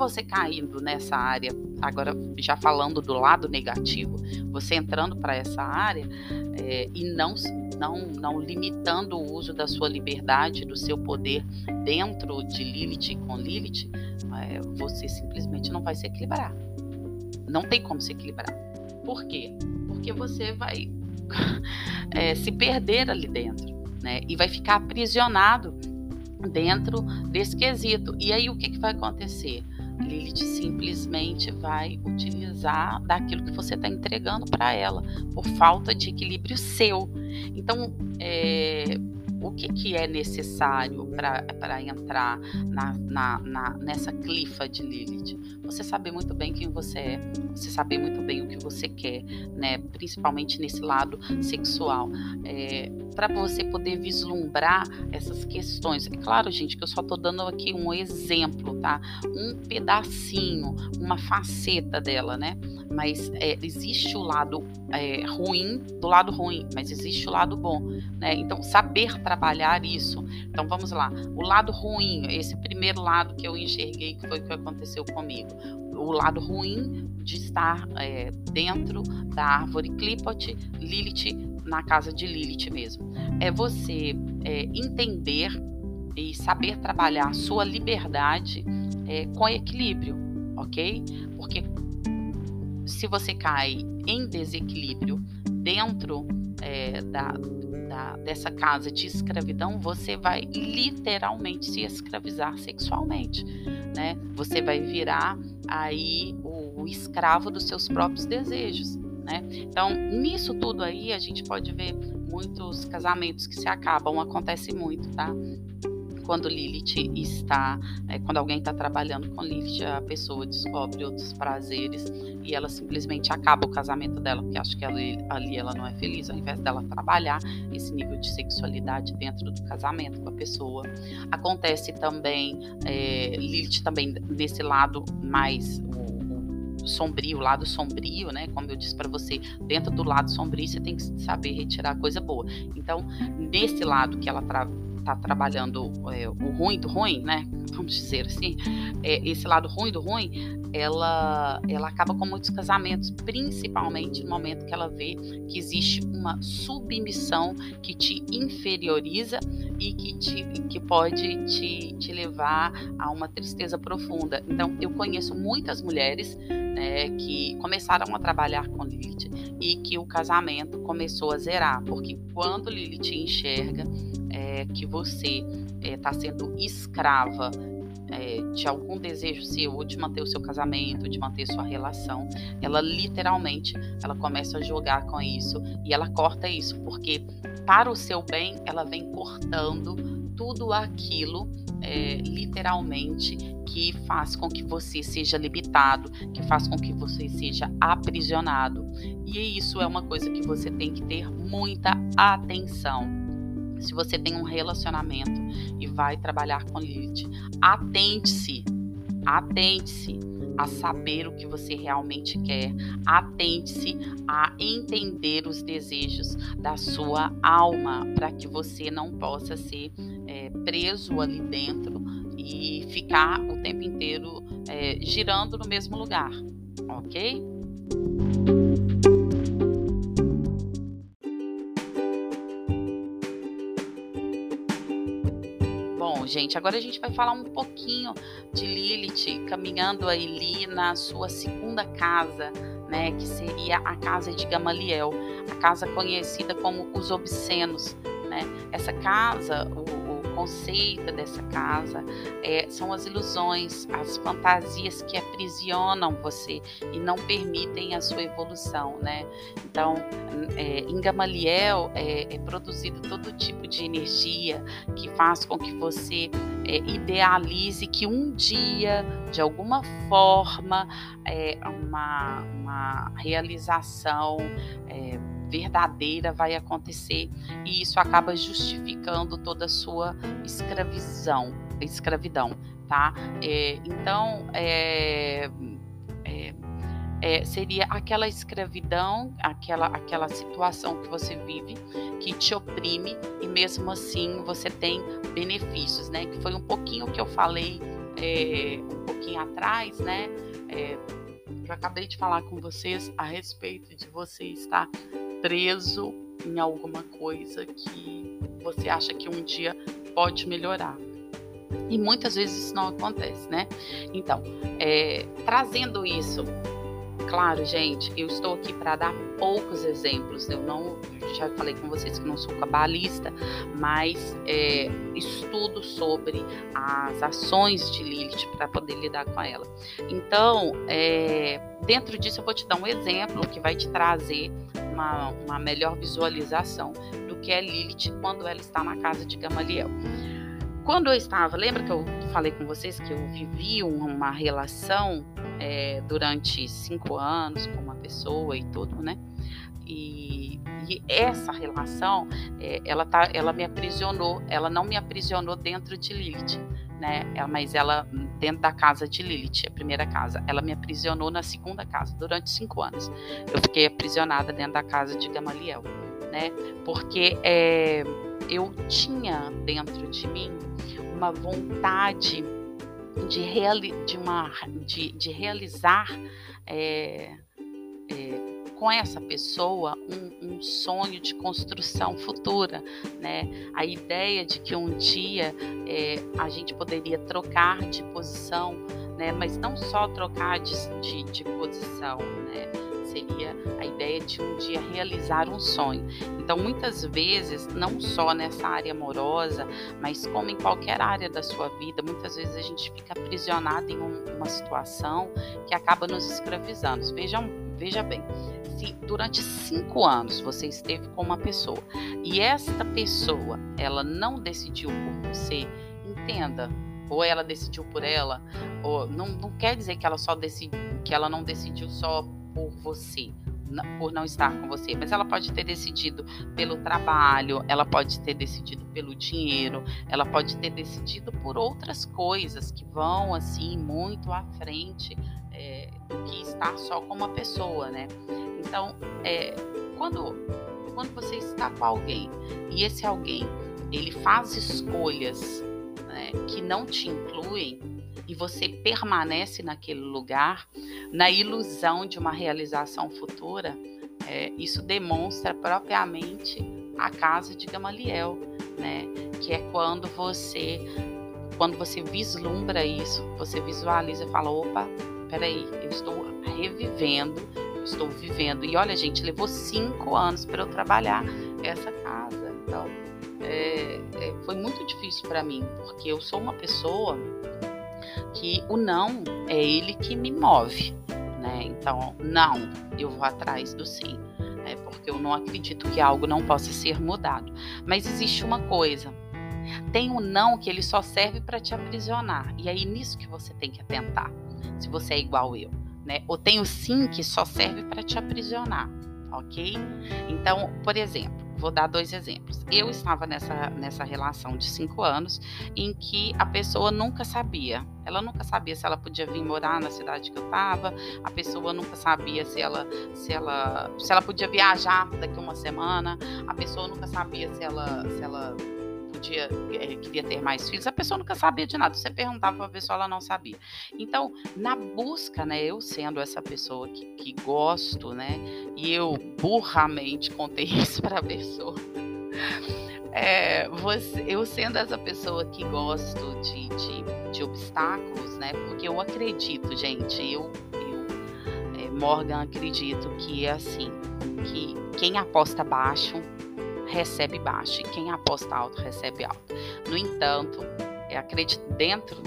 E você caindo nessa área, agora já falando do lado negativo, você entrando para essa área é, e não, não, não limitando o uso da sua liberdade, do seu poder dentro de Lilith com Lilith, é, você simplesmente não vai se equilibrar. Não tem como se equilibrar. Por quê? Porque você vai é, se perder ali dentro, né? E vai ficar aprisionado dentro desse quesito. E aí o que, que vai acontecer? Lilith simplesmente vai utilizar daquilo que você está entregando para ela, por falta de equilíbrio seu. Então, é, o que, que é necessário para entrar na, na, na, nessa clifa de Lilith? Você saber muito bem quem você é, você saber muito bem o que você quer, né? principalmente nesse lado sexual. É, para você poder vislumbrar essas questões. É claro, gente, que eu só estou dando aqui um exemplo, tá? Um pedacinho, uma faceta dela, né? Mas é, existe o lado é, ruim do lado ruim, mas existe o lado bom, né? Então, saber trabalhar isso. Então, vamos lá. O lado ruim, esse primeiro lado que eu enxerguei, que foi o que aconteceu comigo. O lado ruim de estar é, dentro da árvore Clipot, Lilith, na casa de Lilith mesmo. É você é, entender e saber trabalhar sua liberdade é, com equilíbrio, ok? Porque se você cai em desequilíbrio dentro é, da, da, dessa casa de escravidão, você vai literalmente se escravizar sexualmente, né? Você vai virar aí o, o escravo dos seus próprios desejos, né? Então, nisso tudo aí, a gente pode ver muitos casamentos que se acabam, acontece muito, tá? Quando Lilith está, é, quando alguém está trabalhando com Lilith, a pessoa descobre outros prazeres e ela simplesmente acaba o casamento dela, porque acha que ali, ali ela não é feliz, ao invés dela trabalhar esse nível de sexualidade dentro do casamento com a pessoa. Acontece também, é, Lilith também nesse lado mais sombrio, o lado sombrio, né? Como eu disse para você, dentro do lado sombrio você tem que saber retirar coisa boa. Então, nesse lado que ela tra está trabalhando é, o ruim do ruim, né? Vamos dizer assim, é, esse lado ruim do ruim, ela, ela acaba com muitos casamentos, principalmente no momento que ela vê que existe uma submissão que te inferioriza e que, te, que pode te, te levar a uma tristeza profunda. Então, eu conheço muitas mulheres né, que começaram a trabalhar com Lilith e que o casamento começou a zerar, porque quando Lilith enxerga é, que você está é, sendo escrava é, de algum desejo seu, de manter o seu casamento, de manter sua relação, ela literalmente ela começa a jogar com isso e ela corta isso, porque para o seu bem ela vem cortando tudo aquilo é, literalmente que faz com que você seja limitado, que faz com que você seja aprisionado. E isso é uma coisa que você tem que ter muita atenção se você tem um relacionamento e vai trabalhar com Lilith, atente-se, atente-se a saber o que você realmente quer, atente-se a entender os desejos da sua alma, para que você não possa ser é, preso ali dentro e ficar o tempo inteiro é, girando no mesmo lugar, ok? Gente. Agora a gente vai falar um pouquinho de Lilith caminhando ali na sua segunda casa, né, que seria a casa de Gamaliel, a casa conhecida como os obscenos, né? Essa casa, o, conceito dessa casa é, são as ilusões, as fantasias que aprisionam você e não permitem a sua evolução, né? Então, é, em Gamaliel é, é produzido todo tipo de energia que faz com que você é, idealize que um dia, de alguma forma, é, uma, uma realização é, verdadeira vai acontecer e isso acaba justificando toda a sua escravidão, escravidão, tá? É, então, é, é, é, seria aquela escravidão, aquela, aquela situação que você vive que te oprime e mesmo assim você tem benefícios, né? Que foi um pouquinho que eu falei é, um pouquinho atrás, né? É, eu acabei de falar com vocês a respeito de você estar preso em alguma coisa que você acha que um dia pode melhorar. E muitas vezes isso não acontece, né? Então, é, trazendo isso Claro, gente, eu estou aqui para dar poucos exemplos. Eu não, já falei com vocês que não sou cabalista, mas é, estudo sobre as ações de Lilith para poder lidar com ela. Então, é, dentro disso, eu vou te dar um exemplo que vai te trazer uma, uma melhor visualização do que é Lilith quando ela está na casa de Gamaliel. Quando eu estava, lembra que eu falei com vocês que eu vivi uma relação é, durante cinco anos com uma pessoa e tudo, né? E, e essa relação, é, ela, tá, ela me aprisionou, ela não me aprisionou dentro de Lilith, né? Ela, mas ela, dentro da casa de Lilith, a primeira casa, ela me aprisionou na segunda casa, durante cinco anos. Eu fiquei aprisionada dentro da casa de Gamaliel, né? Porque é, eu tinha dentro de mim uma vontade de, reali de, uma, de, de realizar é, é, com essa pessoa um, um, sonho de construção futura, né? A ideia de que um dia é, a gente poderia trocar de posição, né? Mas não só trocar de, de, de posição, né? Seria a ideia de um dia realizar um sonho. Então, muitas vezes, não só nessa área amorosa, mas como em qualquer área da sua vida, muitas vezes a gente fica aprisionado em um, uma situação que acaba nos escravizando. Vejam, veja bem, se durante cinco anos você esteve com uma pessoa e esta pessoa ela não decidiu por você, entenda, ou ela decidiu por ela, ou não, não quer dizer que ela só decidiu, que ela não decidiu só por você, por não estar com você, mas ela pode ter decidido pelo trabalho, ela pode ter decidido pelo dinheiro, ela pode ter decidido por outras coisas que vão assim muito à frente é, do que estar só com uma pessoa, né? Então, é, quando quando você está com alguém e esse alguém ele faz escolhas né, que não te incluem, e você permanece naquele lugar, na ilusão de uma realização futura, é, isso demonstra propriamente a casa de Gamaliel, né? Que é quando você, quando você vislumbra isso, você visualiza e fala, opa, peraí, eu estou revivendo, estou vivendo. E olha, gente, levou cinco anos para eu trabalhar essa casa. Então, é, é, foi muito difícil para mim, porque eu sou uma pessoa que o não é ele que me move, né? Então, não, eu vou atrás do sim, né? Porque eu não acredito que algo não possa ser mudado. Mas existe uma coisa, tem um não que ele só serve para te aprisionar. E é aí nisso que você tem que atentar, se você é igual eu, né? Ou tem o sim que só serve para te aprisionar, ok? Então, por exemplo, Vou dar dois exemplos. Eu estava nessa, nessa relação de cinco anos em que a pessoa nunca sabia. Ela nunca sabia se ela podia vir morar na cidade que eu estava. A pessoa nunca sabia se ela, se ela, se ela podia viajar daqui uma semana. A pessoa nunca sabia se ela, se ela podia, é, queria ter mais filhos, a pessoa nunca sabia de nada. Você perguntava para a pessoa, ela não sabia. Então, na busca, né, eu sendo essa pessoa que, que gosto, né, e eu burramente contei isso para a pessoa. É, você, eu sendo essa pessoa que gosto de, de, de, obstáculos, né? Porque eu acredito, gente, eu, eu é, Morgan acredito que é assim, que quem aposta baixo recebe baixo e quem aposta alto recebe alto. No entanto, é, acredito dentro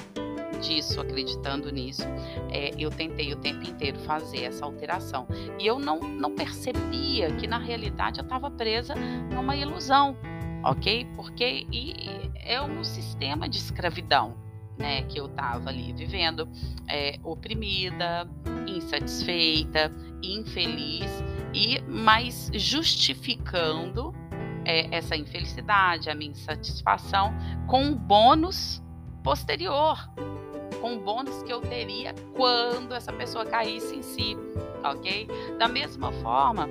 disso, acreditando nisso, é, eu tentei o tempo inteiro fazer essa alteração. E eu não, não percebia que na realidade eu estava presa numa ilusão, ok? Porque e, é um sistema de escravidão. Né, que eu estava ali vivendo, é, oprimida, insatisfeita, infeliz e mais justificando é, essa infelicidade, a minha insatisfação com um bônus posterior, com bônus que eu teria quando essa pessoa caísse em si, ok? Da mesma forma,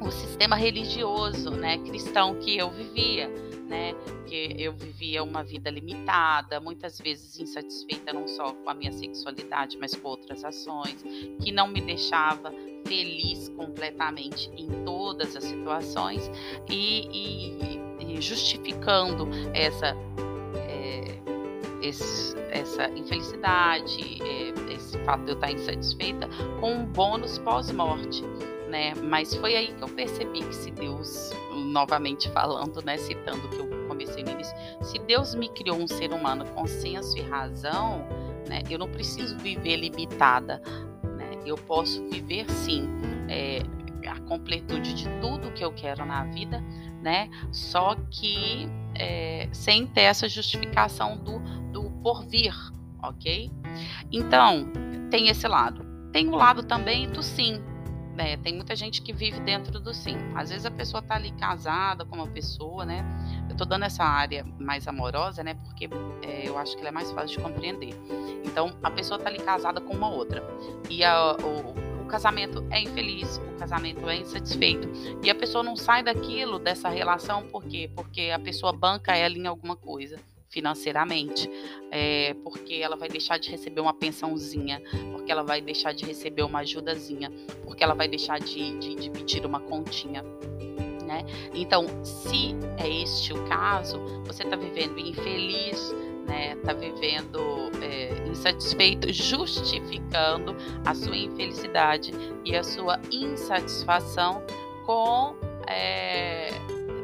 o sistema religioso, né, cristão que eu vivia, né, que eu vivia uma vida limitada, muitas vezes insatisfeita não só com a minha sexualidade, mas com outras ações, que não me deixava feliz completamente em todas as situações e, e, e justificando essa esse, essa infelicidade, é, esse fato de eu estar insatisfeita, com um bônus pós-morte. Né? Mas foi aí que eu percebi que se Deus, novamente falando, né, citando que eu comecei no início, se Deus me criou um ser humano com senso e razão, né, eu não preciso viver limitada, né? Eu posso viver sim é, a completude de tudo que eu quero na vida, né? Só que é, sem ter essa justificação do por vir, ok? Então, tem esse lado. Tem o lado também do sim. Né? Tem muita gente que vive dentro do sim. Às vezes a pessoa tá ali casada com uma pessoa, né? Eu tô dando essa área mais amorosa, né? Porque é, eu acho que ela é mais fácil de compreender. Então, a pessoa tá ali casada com uma outra. E a, o, o casamento é infeliz, o casamento é insatisfeito. E a pessoa não sai daquilo, dessa relação, por quê? Porque a pessoa banca ela em alguma coisa financeiramente, é, porque ela vai deixar de receber uma pensãozinha, porque ela vai deixar de receber uma ajudazinha, porque ela vai deixar de, de, de pedir uma continha. Né? Então, se é este o caso, você está vivendo infeliz, né? Está vivendo é, insatisfeito, justificando a sua infelicidade e a sua insatisfação com é,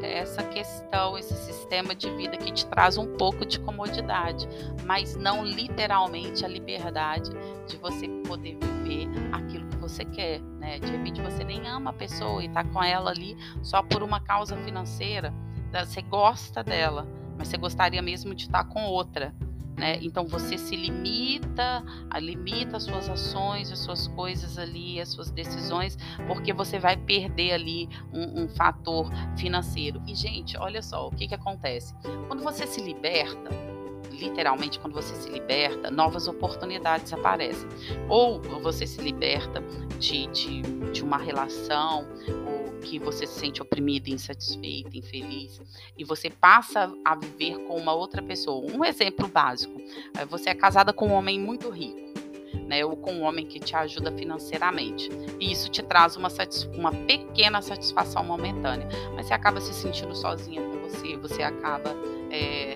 essa questão, esse sistema de vida que te traz um pouco de comodidade, mas não literalmente a liberdade de você poder viver aquilo que você quer, né? De repente você nem ama a pessoa e tá com ela ali só por uma causa financeira, você gosta dela, mas você gostaria mesmo de estar com outra, né? Então você se limita, limita as suas ações, as suas coisas ali, as suas decisões, porque você vai perder ali um, um fator financeiro. E gente, olha só o que que acontece quando você se liberta literalmente, quando você se liberta, novas oportunidades aparecem. Ou você se liberta de, de, de uma relação, ou que você se sente oprimida, insatisfeita, infeliz, e você passa a viver com uma outra pessoa. Um exemplo básico: é, você é casada com um homem muito rico. Né, ou com um homem que te ajuda financeiramente. E isso te traz uma, uma pequena satisfação momentânea. Mas você acaba se sentindo sozinha com você, você acaba é,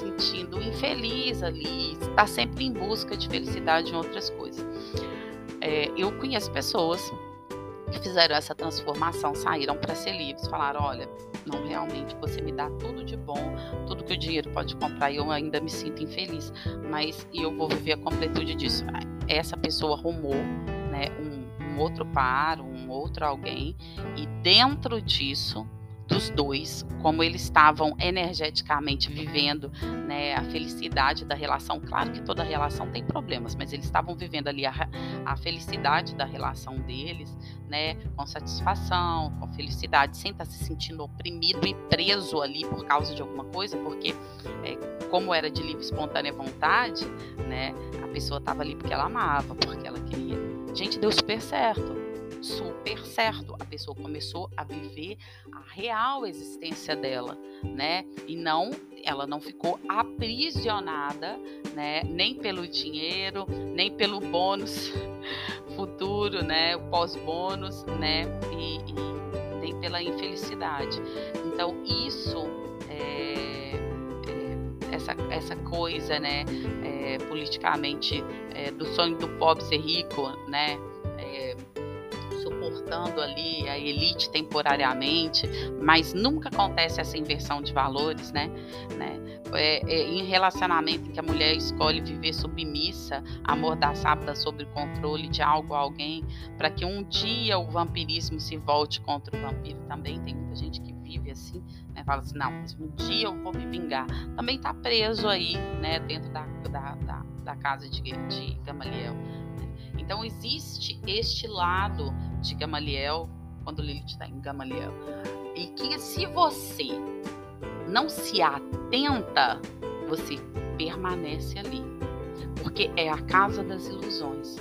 sentindo infeliz ali, está sempre em busca de felicidade em outras coisas. É, eu conheço pessoas fizeram essa transformação, saíram para ser livres, falaram: olha, não, realmente você me dá tudo de bom, tudo que o dinheiro pode comprar e eu ainda me sinto infeliz, mas eu vou viver a completude disso. Essa pessoa arrumou né, um, um outro par, um outro alguém, e dentro disso dos dois, como eles estavam energeticamente vivendo né, a felicidade da relação. Claro que toda relação tem problemas, mas eles estavam vivendo ali a, a felicidade da relação deles, né, com satisfação, com felicidade, sem estar se sentindo oprimido e preso ali por causa de alguma coisa, porque é, como era de livre espontânea vontade, né, a pessoa estava ali porque ela amava, porque ela queria. Gente, deu super certo super certo. A pessoa começou a viver a real existência dela, né? E não, ela não ficou aprisionada, né? Nem pelo dinheiro, nem pelo bônus futuro, né? O pós-bônus, né? E, e, nem pela infelicidade. Então isso é, é, essa, essa coisa, né? É, politicamente é, do sonho do pobre ser rico, né? Representando ali a elite temporariamente, mas nunca acontece essa inversão de valores, né? né? É, é, em relacionamento em que a mulher escolhe viver submissa, amordaçada sob o controle de algo ou alguém, para que um dia o vampirismo se volte contra o vampiro também. Tem muita gente que vive assim, né? Fala assim, não, um dia eu vou me vingar. Também está preso aí, né? Dentro da, da, da, da casa de, de Gamaliel. Então existe este lado de Gamaliel quando Lilith está em Gamaliel. E que se você não se atenta, você permanece ali. Porque é a casa das ilusões.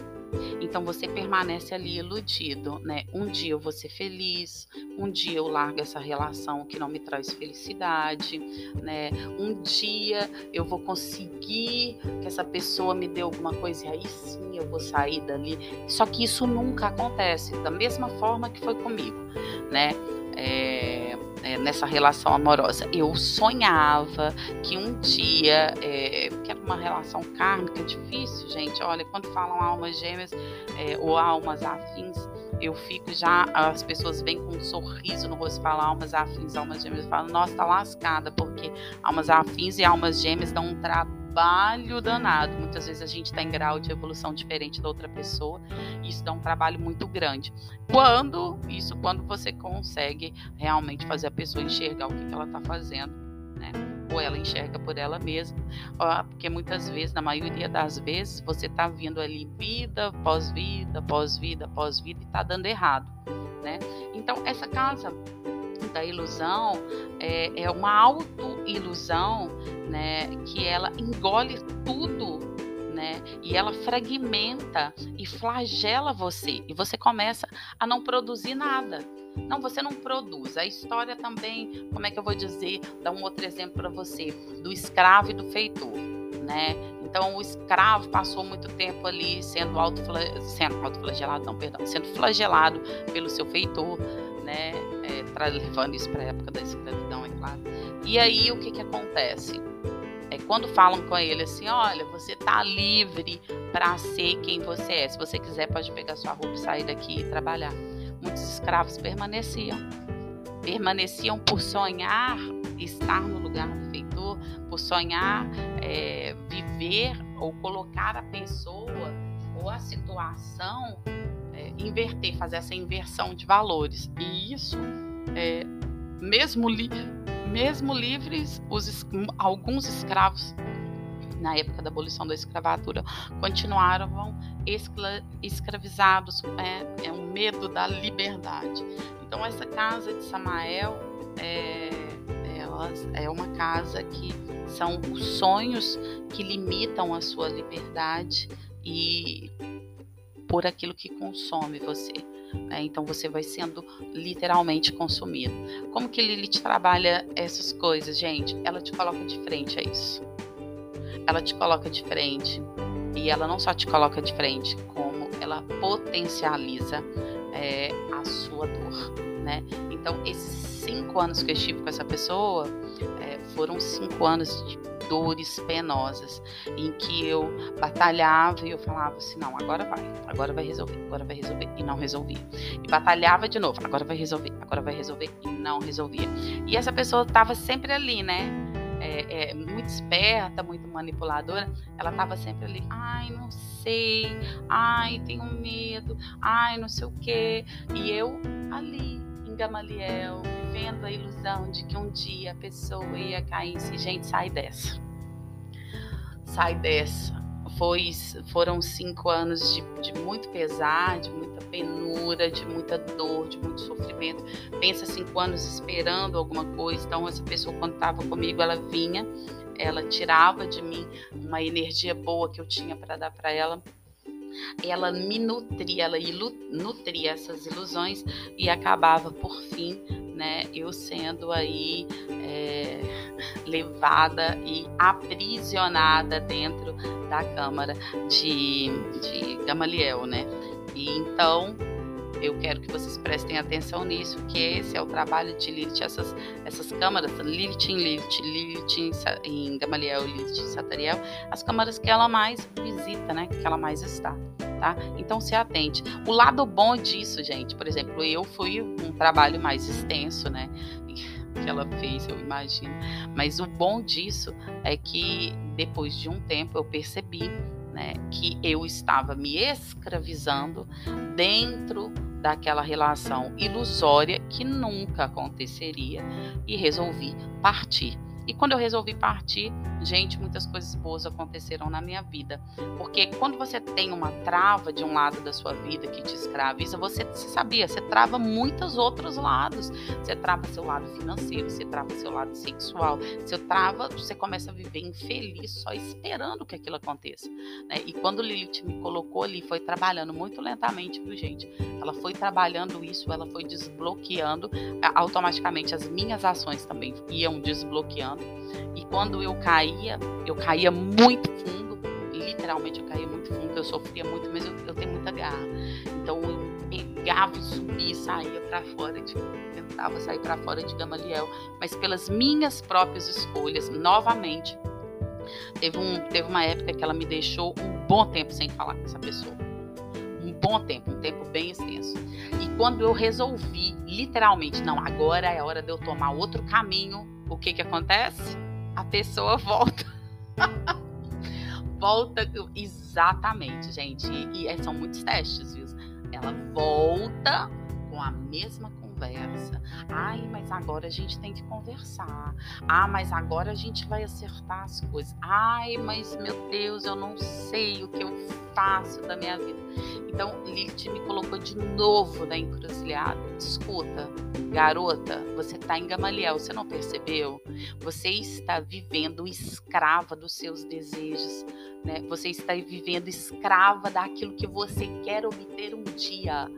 Então você permanece ali iludido, né? Um dia eu vou ser feliz, um dia eu largo essa relação que não me traz felicidade, né? Um dia eu vou conseguir que essa pessoa me dê alguma coisa e aí sim eu vou sair dali. Só que isso nunca acontece, da mesma forma que foi comigo, né? É, é, nessa relação amorosa. Eu sonhava que um dia, é, que era uma relação kármica difícil, gente. Olha, quando falam almas gêmeas é, ou almas afins, eu fico já, as pessoas vêm com um sorriso no rosto e falam almas afins, almas gêmeas. Eu falo, nossa, tá lascada, porque almas afins e almas gêmeas dão um trabalho danado. Muitas vezes a gente está em grau de evolução diferente da outra pessoa e isso dá um trabalho muito grande. Quando, isso quando você consegue realmente fazer a pessoa enxergar o que, que ela está fazendo, né? ou ela enxerga por ela mesma, porque muitas vezes, na maioria das vezes, você está vindo ali vida, pós-vida, pós-vida, pós-vida e está dando errado, né? Então, essa casa da ilusão é, é uma auto-ilusão, né? Que ela engole tudo né? E ela fragmenta e flagela você. E você começa a não produzir nada. Não, você não produz. A história também, como é que eu vou dizer, dar um outro exemplo para você, do escravo e do feitor, né? Então, o escravo passou muito tempo ali sendo autoflagelado, sendo autoflagelado, não, perdão, sendo flagelado pelo seu feitor, né? É, levando isso para a época da escravidão, é claro. E aí, o que que acontece? É quando falam com ele assim, olha, você tá livre para ser quem você é. Se você quiser, pode pegar sua roupa e sair daqui e trabalhar. Muitos escravos permaneciam. Permaneciam por sonhar estar no lugar do feitor, por sonhar é, viver ou colocar a pessoa ou a situação, inverter, fazer essa inversão de valores. E isso, é, mesmo livre mesmo livres, os, alguns escravos, na época da abolição da escravatura, continuaram escravizados, é, é um medo da liberdade. Então, essa casa de Samael é, é uma casa que são os sonhos que limitam a sua liberdade e por aquilo que consome você. Né? Então você vai sendo literalmente consumido. Como que Lilith trabalha essas coisas, gente? Ela te coloca de frente a isso. Ela te coloca de frente. E ela não só te coloca de frente, como ela potencializa é, a sua dor. Né? Então, esses cinco anos que eu estive com essa pessoa é, foram cinco anos de dores penosas, em que eu batalhava e eu falava assim, não, agora vai, agora vai resolver, agora vai resolver, e não resolvia. E batalhava de novo, agora vai resolver, agora vai resolver, e não resolvia. E essa pessoa estava sempre ali, né? É, é, muito esperta, muito manipuladora, ela estava sempre ali, ai, não sei, ai, tenho medo, ai, não sei o quê. E eu ali, Gamaliel, vivendo a ilusão de que um dia a pessoa ia cair se gente, sai dessa. Sai dessa. Foi, foram cinco anos de, de muito pesar, de muita penura, de muita dor, de muito sofrimento. Pensa cinco anos esperando alguma coisa. Então, essa pessoa, quando estava comigo, ela vinha, ela tirava de mim uma energia boa que eu tinha para dar para ela ela me nutria, ela nutria essas ilusões e acabava por fim né, eu sendo aí é, levada e aprisionada dentro da Câmara de, de Gamaliel, né? E então eu quero que vocês prestem atenção nisso, que esse é o trabalho de Lilith, essas, essas câmaras, Lilith em Lilith, Lilith em, em Gamaliel, Lilith em Satariel, as câmaras que ela mais visita, né, que ela mais está. tá? Então se atente. O lado bom disso, gente, por exemplo, eu fui um trabalho mais extenso, né? Que ela fez, eu imagino. Mas o bom disso é que depois de um tempo eu percebi né, que eu estava me escravizando dentro daquela relação ilusória que nunca aconteceria e resolvi partir. E quando eu resolvi partir, gente, muitas coisas boas aconteceram na minha vida. Porque quando você tem uma trava de um lado da sua vida que te escraviza, você, você sabia, você trava muitos outros lados. Você trava seu lado financeiro, você trava seu lado sexual, você trava, você começa a viver infeliz só esperando que aquilo aconteça. Né? E quando Lilith me colocou ali, foi trabalhando muito lentamente, viu, gente? Ela foi trabalhando isso, ela foi desbloqueando automaticamente as minhas ações também iam desbloqueando. E quando eu caía, eu caía muito fundo, literalmente eu caía muito fundo, eu sofria muito, mas eu, eu tenho muita garra. Então eu pegava e subia saía para fora, de, tentava sair para fora de Gamaliel, mas pelas minhas próprias escolhas, novamente. Teve, um, teve uma época que ela me deixou um bom tempo sem falar com essa pessoa. Um bom tempo, um tempo bem extenso. E quando eu resolvi, literalmente, não, agora é hora de eu tomar outro caminho, o que que acontece? A pessoa volta. volta exatamente, gente. E, e são muitos testes, viu? Ela volta com a mesma conversa. Ai, mas agora a gente tem que conversar. Ah, mas agora a gente vai acertar as coisas. Ai, mas meu Deus, eu não sei o que eu faço da minha vida. Então, Lilith me colocou de novo na encruzilhada. Escuta, garota, você está em Gamaliel, você não percebeu? Você está vivendo escrava dos seus desejos, né? Você está vivendo escrava daquilo que você quer obter um dia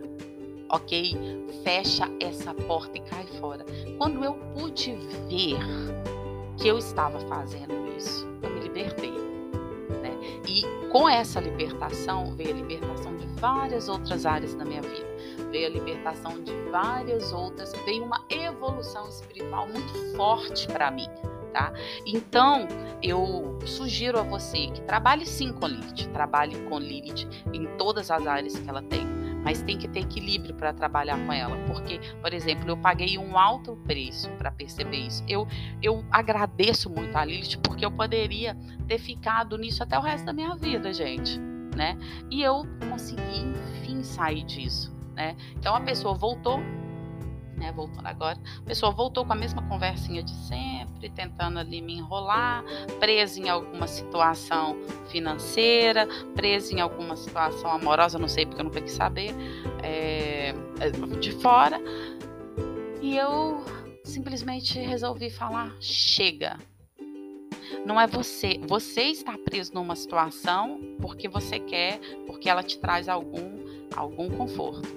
ok? Fecha essa porta e cai fora. Quando eu pude ver que eu estava fazendo isso, eu me libertei. Né? E com essa libertação veio a libertação de várias outras áreas da minha vida. Veio a libertação de várias outras, veio uma evolução espiritual muito forte para mim. Tá? Então, eu sugiro a você que trabalhe sim com Lilith, trabalhe com Lilith em todas as áreas que ela tem mas tem que ter equilíbrio para trabalhar com ela, porque, por exemplo, eu paguei um alto preço para perceber isso. Eu, eu agradeço muito a Lilith porque eu poderia ter ficado nisso até o resto da minha vida, gente, né? E eu consegui, enfim, sair disso, né? Então a pessoa voltou né, voltando agora, a pessoa voltou com a mesma conversinha de sempre, tentando ali me enrolar, presa em alguma situação financeira, presa em alguma situação amorosa, não sei porque eu nunca quis saber, é, de fora. E eu simplesmente resolvi falar: chega. Não é você. Você está preso numa situação porque você quer, porque ela te traz algum algum conforto.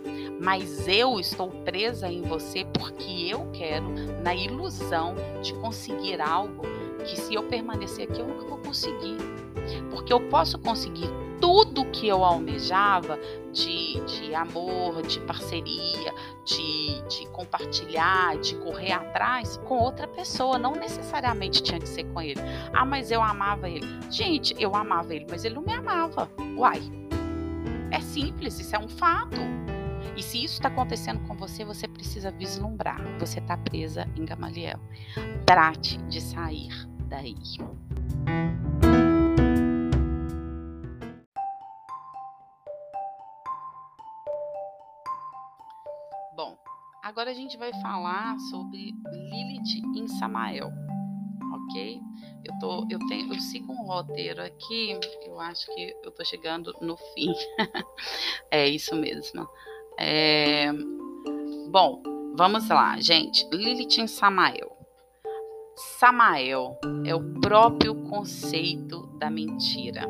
Mas eu estou presa em você porque eu quero, na ilusão de conseguir algo que, se eu permanecer aqui, eu nunca vou conseguir. Porque eu posso conseguir tudo que eu almejava de, de amor, de parceria, de, de compartilhar, de correr atrás com outra pessoa. Não necessariamente tinha que ser com ele. Ah, mas eu amava ele. Gente, eu amava ele, mas ele não me amava. Uai, é simples, isso é um fato. E se isso está acontecendo com você, você precisa vislumbrar. Você está presa em Gamaliel. Trate de sair daí. Bom, agora a gente vai falar sobre Lilith em Samael, ok? Eu, tô, eu, tenho, eu sigo um roteiro aqui, eu acho que eu tô chegando no fim. é isso mesmo. É... Bom, vamos lá, gente. Lilith em Samael. Samael é o próprio conceito da mentira.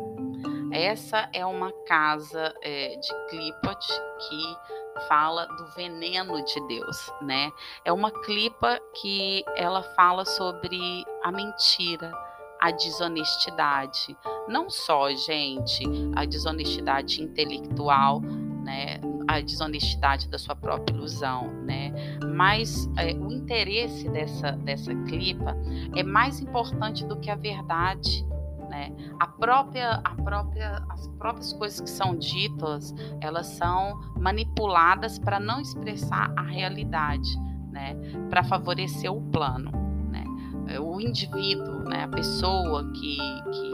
Essa é uma casa é, de Clipot que fala do veneno de Deus, né? É uma clipa que ela fala sobre a mentira, a desonestidade. Não só, gente, a desonestidade intelectual, né? A desonestidade da sua própria ilusão, né? Mas é, o interesse dessa, dessa clipa é mais importante do que a verdade né? A própria, a própria, as próprias coisas que são ditas, elas são manipuladas para não expressar a realidade, né? Para favorecer o plano, né? O indivíduo, né? A pessoa que, que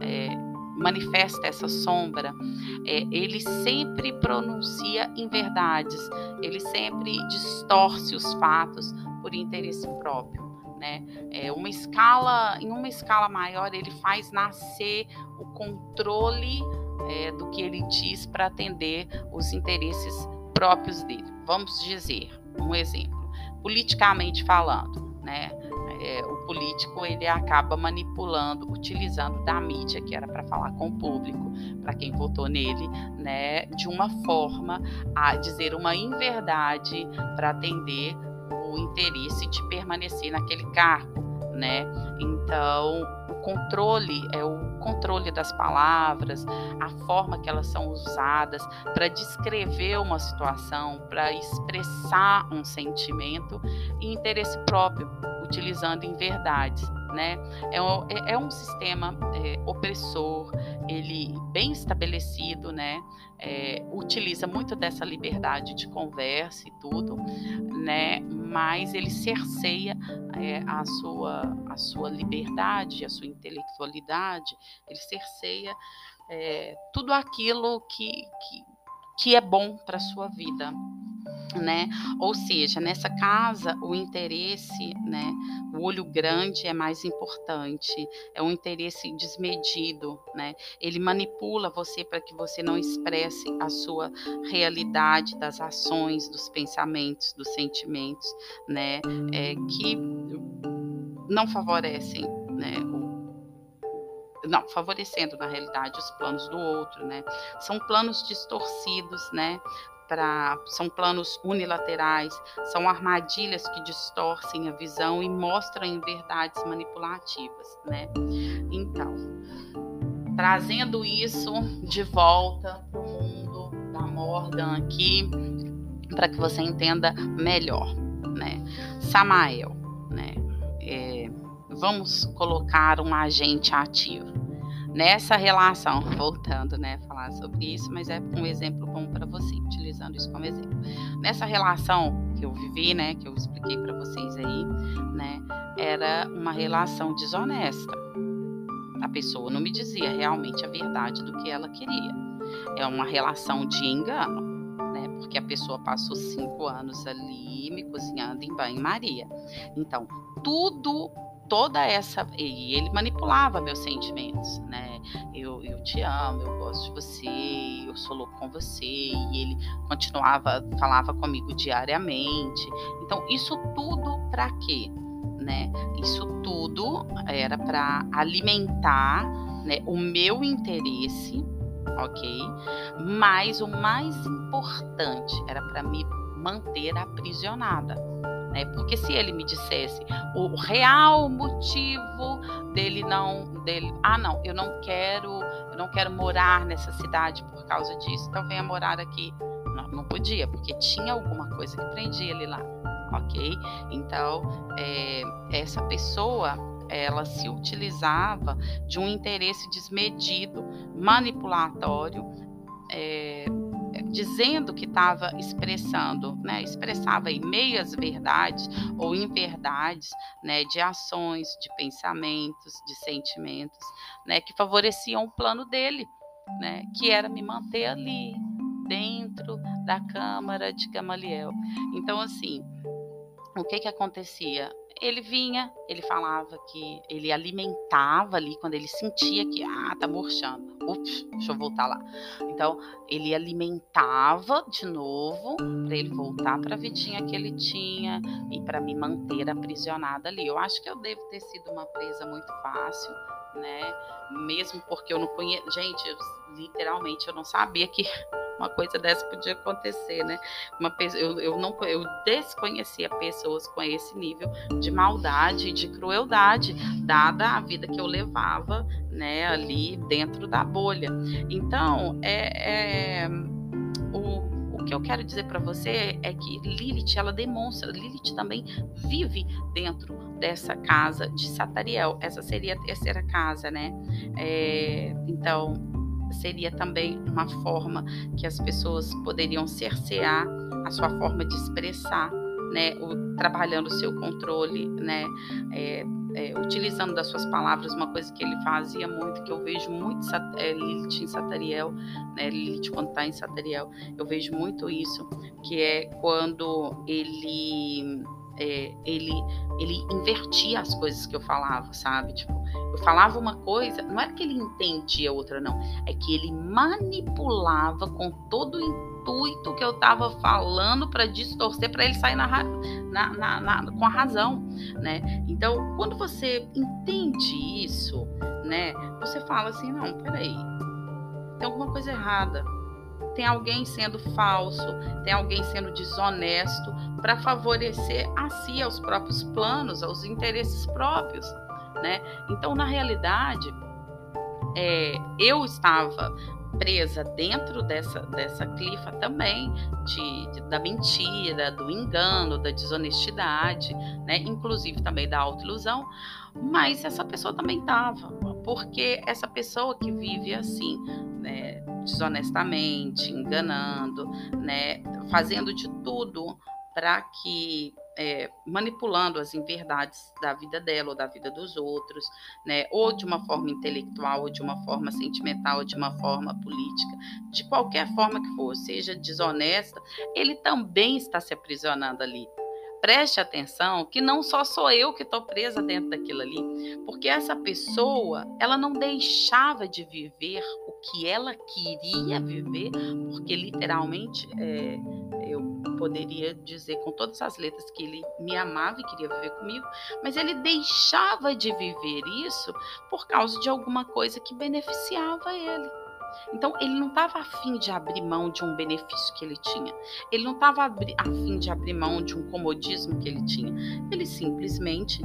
é, manifesta essa sombra, é, ele sempre pronuncia inverdades, ele sempre distorce os fatos por interesse próprio. Né? É uma escala, em uma escala maior, ele faz nascer o controle é, do que ele diz para atender os interesses próprios dele. Vamos dizer um exemplo, politicamente falando, né? É, o político ele acaba manipulando, utilizando da mídia que era para falar com o público, para quem votou nele, né, de uma forma a dizer uma inverdade para atender o interesse de permanecer naquele cargo, né? Então, o controle é o controle das palavras, a forma que elas são usadas para descrever uma situação, para expressar um sentimento e interesse próprio, utilizando em verdades né? É um, é, é um sistema é, opressor, ele bem estabelecido, né? É, utiliza muito dessa liberdade de conversa e tudo, né? Mas ele cerceia é, a sua a sua liberdade, a sua intelectualidade, ele cerceia tudo aquilo que, que, que é bom para a sua vida, né? Ou seja, nessa casa o interesse, né, o olho grande é mais importante, é um interesse desmedido, né? Ele manipula você para que você não expresse a sua realidade das ações, dos pensamentos, dos sentimentos, né? É, que não favorecem, né? Não, favorecendo na realidade os planos do outro, né? São planos distorcidos, né? Pra, são planos unilaterais, são armadilhas que distorcem a visão e mostram verdades manipulativas, né? Então, trazendo isso de volta para o mundo da Morgan aqui, para que você entenda melhor, né? Samael, né? É, vamos colocar um agente ativo nessa relação, voltando, né, falar sobre isso, mas é um exemplo bom para você, utilizando isso como exemplo. Nessa relação que eu vivi, né, que eu expliquei para vocês aí, né, era uma relação desonesta. A pessoa não me dizia realmente a verdade do que ela queria. É uma relação de engano, né, porque a pessoa passou cinco anos ali me cozinhando em banho-maria. Então, tudo toda essa. E ele manipulava meus sentimentos, né? Eu, eu te amo, eu gosto de você, eu sou louco com você. E ele continuava, falava comigo diariamente. Então, isso tudo para quê? Né? Isso tudo era para alimentar né, o meu interesse, ok? Mas o mais importante era para me manter aprisionada né? Porque se ele me dissesse o real motivo dele não dele, ah não, eu não quero, eu não quero morar nessa cidade por causa disso, então venha morar aqui. Não, não podia, porque tinha alguma coisa que prendia ele lá, ok? Então é, essa pessoa ela se utilizava de um interesse desmedido, manipulatório, é, dizendo que estava expressando, né, expressava em meias verdades ou inverdades, né, de ações, de pensamentos, de sentimentos, né, que favoreciam o plano dele, né, que era me manter ali dentro da câmara de Gamaliel. Então assim, o que que acontecia? ele vinha, ele falava que ele alimentava ali quando ele sentia que ah, tá murchando. Ups, deixa eu voltar lá. Então, ele alimentava de novo para ele voltar para a vidinha que ele tinha e para me manter aprisionada ali. Eu acho que eu devo ter sido uma presa muito fácil, né? Mesmo porque eu não conheço, gente, eu, literalmente eu não sabia que uma coisa dessa podia acontecer, né? Uma eu, eu não eu desconhecia pessoas com esse nível de maldade, de crueldade, dada a vida que eu levava, né, ali dentro da bolha. Então, é, é que eu quero dizer para você é que Lilith, ela demonstra, Lilith também vive dentro dessa casa de Satariel. Essa seria a terceira casa, né? É, então, seria também uma forma que as pessoas poderiam cercear a sua forma de expressar, né? O, trabalhando o seu controle, né? É, é, utilizando das suas palavras, uma coisa que ele fazia muito, que eu vejo muito é, Lilith em Satariel, né, Lilith quando está em Satariel, eu vejo muito isso, que é quando ele é, ele, ele invertia as coisas que eu falava, sabe? Tipo, eu falava uma coisa, não era que ele entendia outra, não, é que ele manipulava com todo o intuito que eu estava falando para distorcer, para ele sair na, na, na, na, com a razão, né? Então, quando você entende isso, né, você fala assim, não, peraí, tem alguma coisa errada, tem alguém sendo falso, tem alguém sendo desonesto para favorecer a si, aos próprios planos, aos interesses próprios, né? Então, na realidade, é, eu estava presa dentro dessa, dessa clifa também de, de, da mentira, do engano, da desonestidade, né? inclusive também da autoilusão, mas essa pessoa também estava, porque essa pessoa que vive assim, né, desonestamente, enganando, né, fazendo de tudo para que é, manipulando as inverdades da vida dela ou da vida dos outros, né? ou de uma forma intelectual, ou de uma forma sentimental, ou de uma forma política, de qualquer forma que for, seja desonesta, ele também está se aprisionando ali. Preste atenção que não só sou eu que estou presa dentro daquilo ali, porque essa pessoa, ela não deixava de viver o que ela queria viver, porque literalmente é, eu poderia dizer com todas as letras que ele me amava e queria viver comigo, mas ele deixava de viver isso por causa de alguma coisa que beneficiava ele. Então, ele não estava afim de abrir mão de um benefício que ele tinha. Ele não estava afim de abrir mão de um comodismo que ele tinha. Ele simplesmente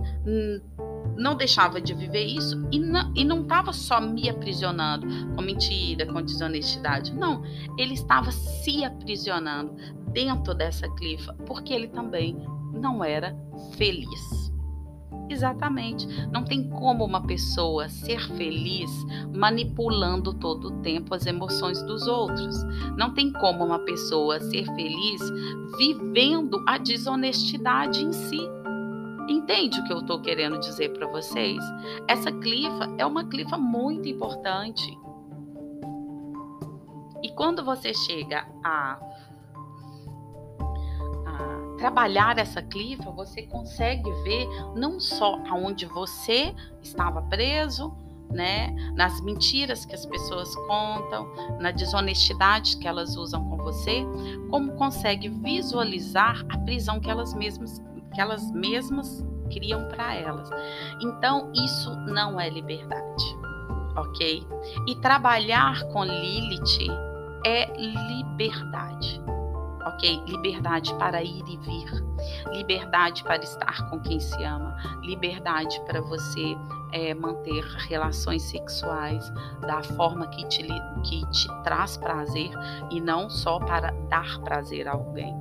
não deixava de viver isso e não estava só me aprisionando com mentira, com desonestidade. Não, ele estava se aprisionando dentro dessa clifa porque ele também não era feliz. Exatamente. Não tem como uma pessoa ser feliz manipulando todo o tempo as emoções dos outros. Não tem como uma pessoa ser feliz vivendo a desonestidade em si. Entende o que eu estou querendo dizer para vocês? Essa clifa é uma clifa muito importante. E quando você chega a, trabalhar essa clifa, você consegue ver não só aonde você estava preso, né, nas mentiras que as pessoas contam, na desonestidade que elas usam com você, como consegue visualizar a prisão que elas mesmas que elas mesmas criam para elas. Então, isso não é liberdade, ok? E trabalhar com Lilith é liberdade, ok? Liberdade para ir e vir, liberdade para estar com quem se ama, liberdade para você é, manter relações sexuais da forma que te, que te traz prazer e não só para dar prazer a alguém.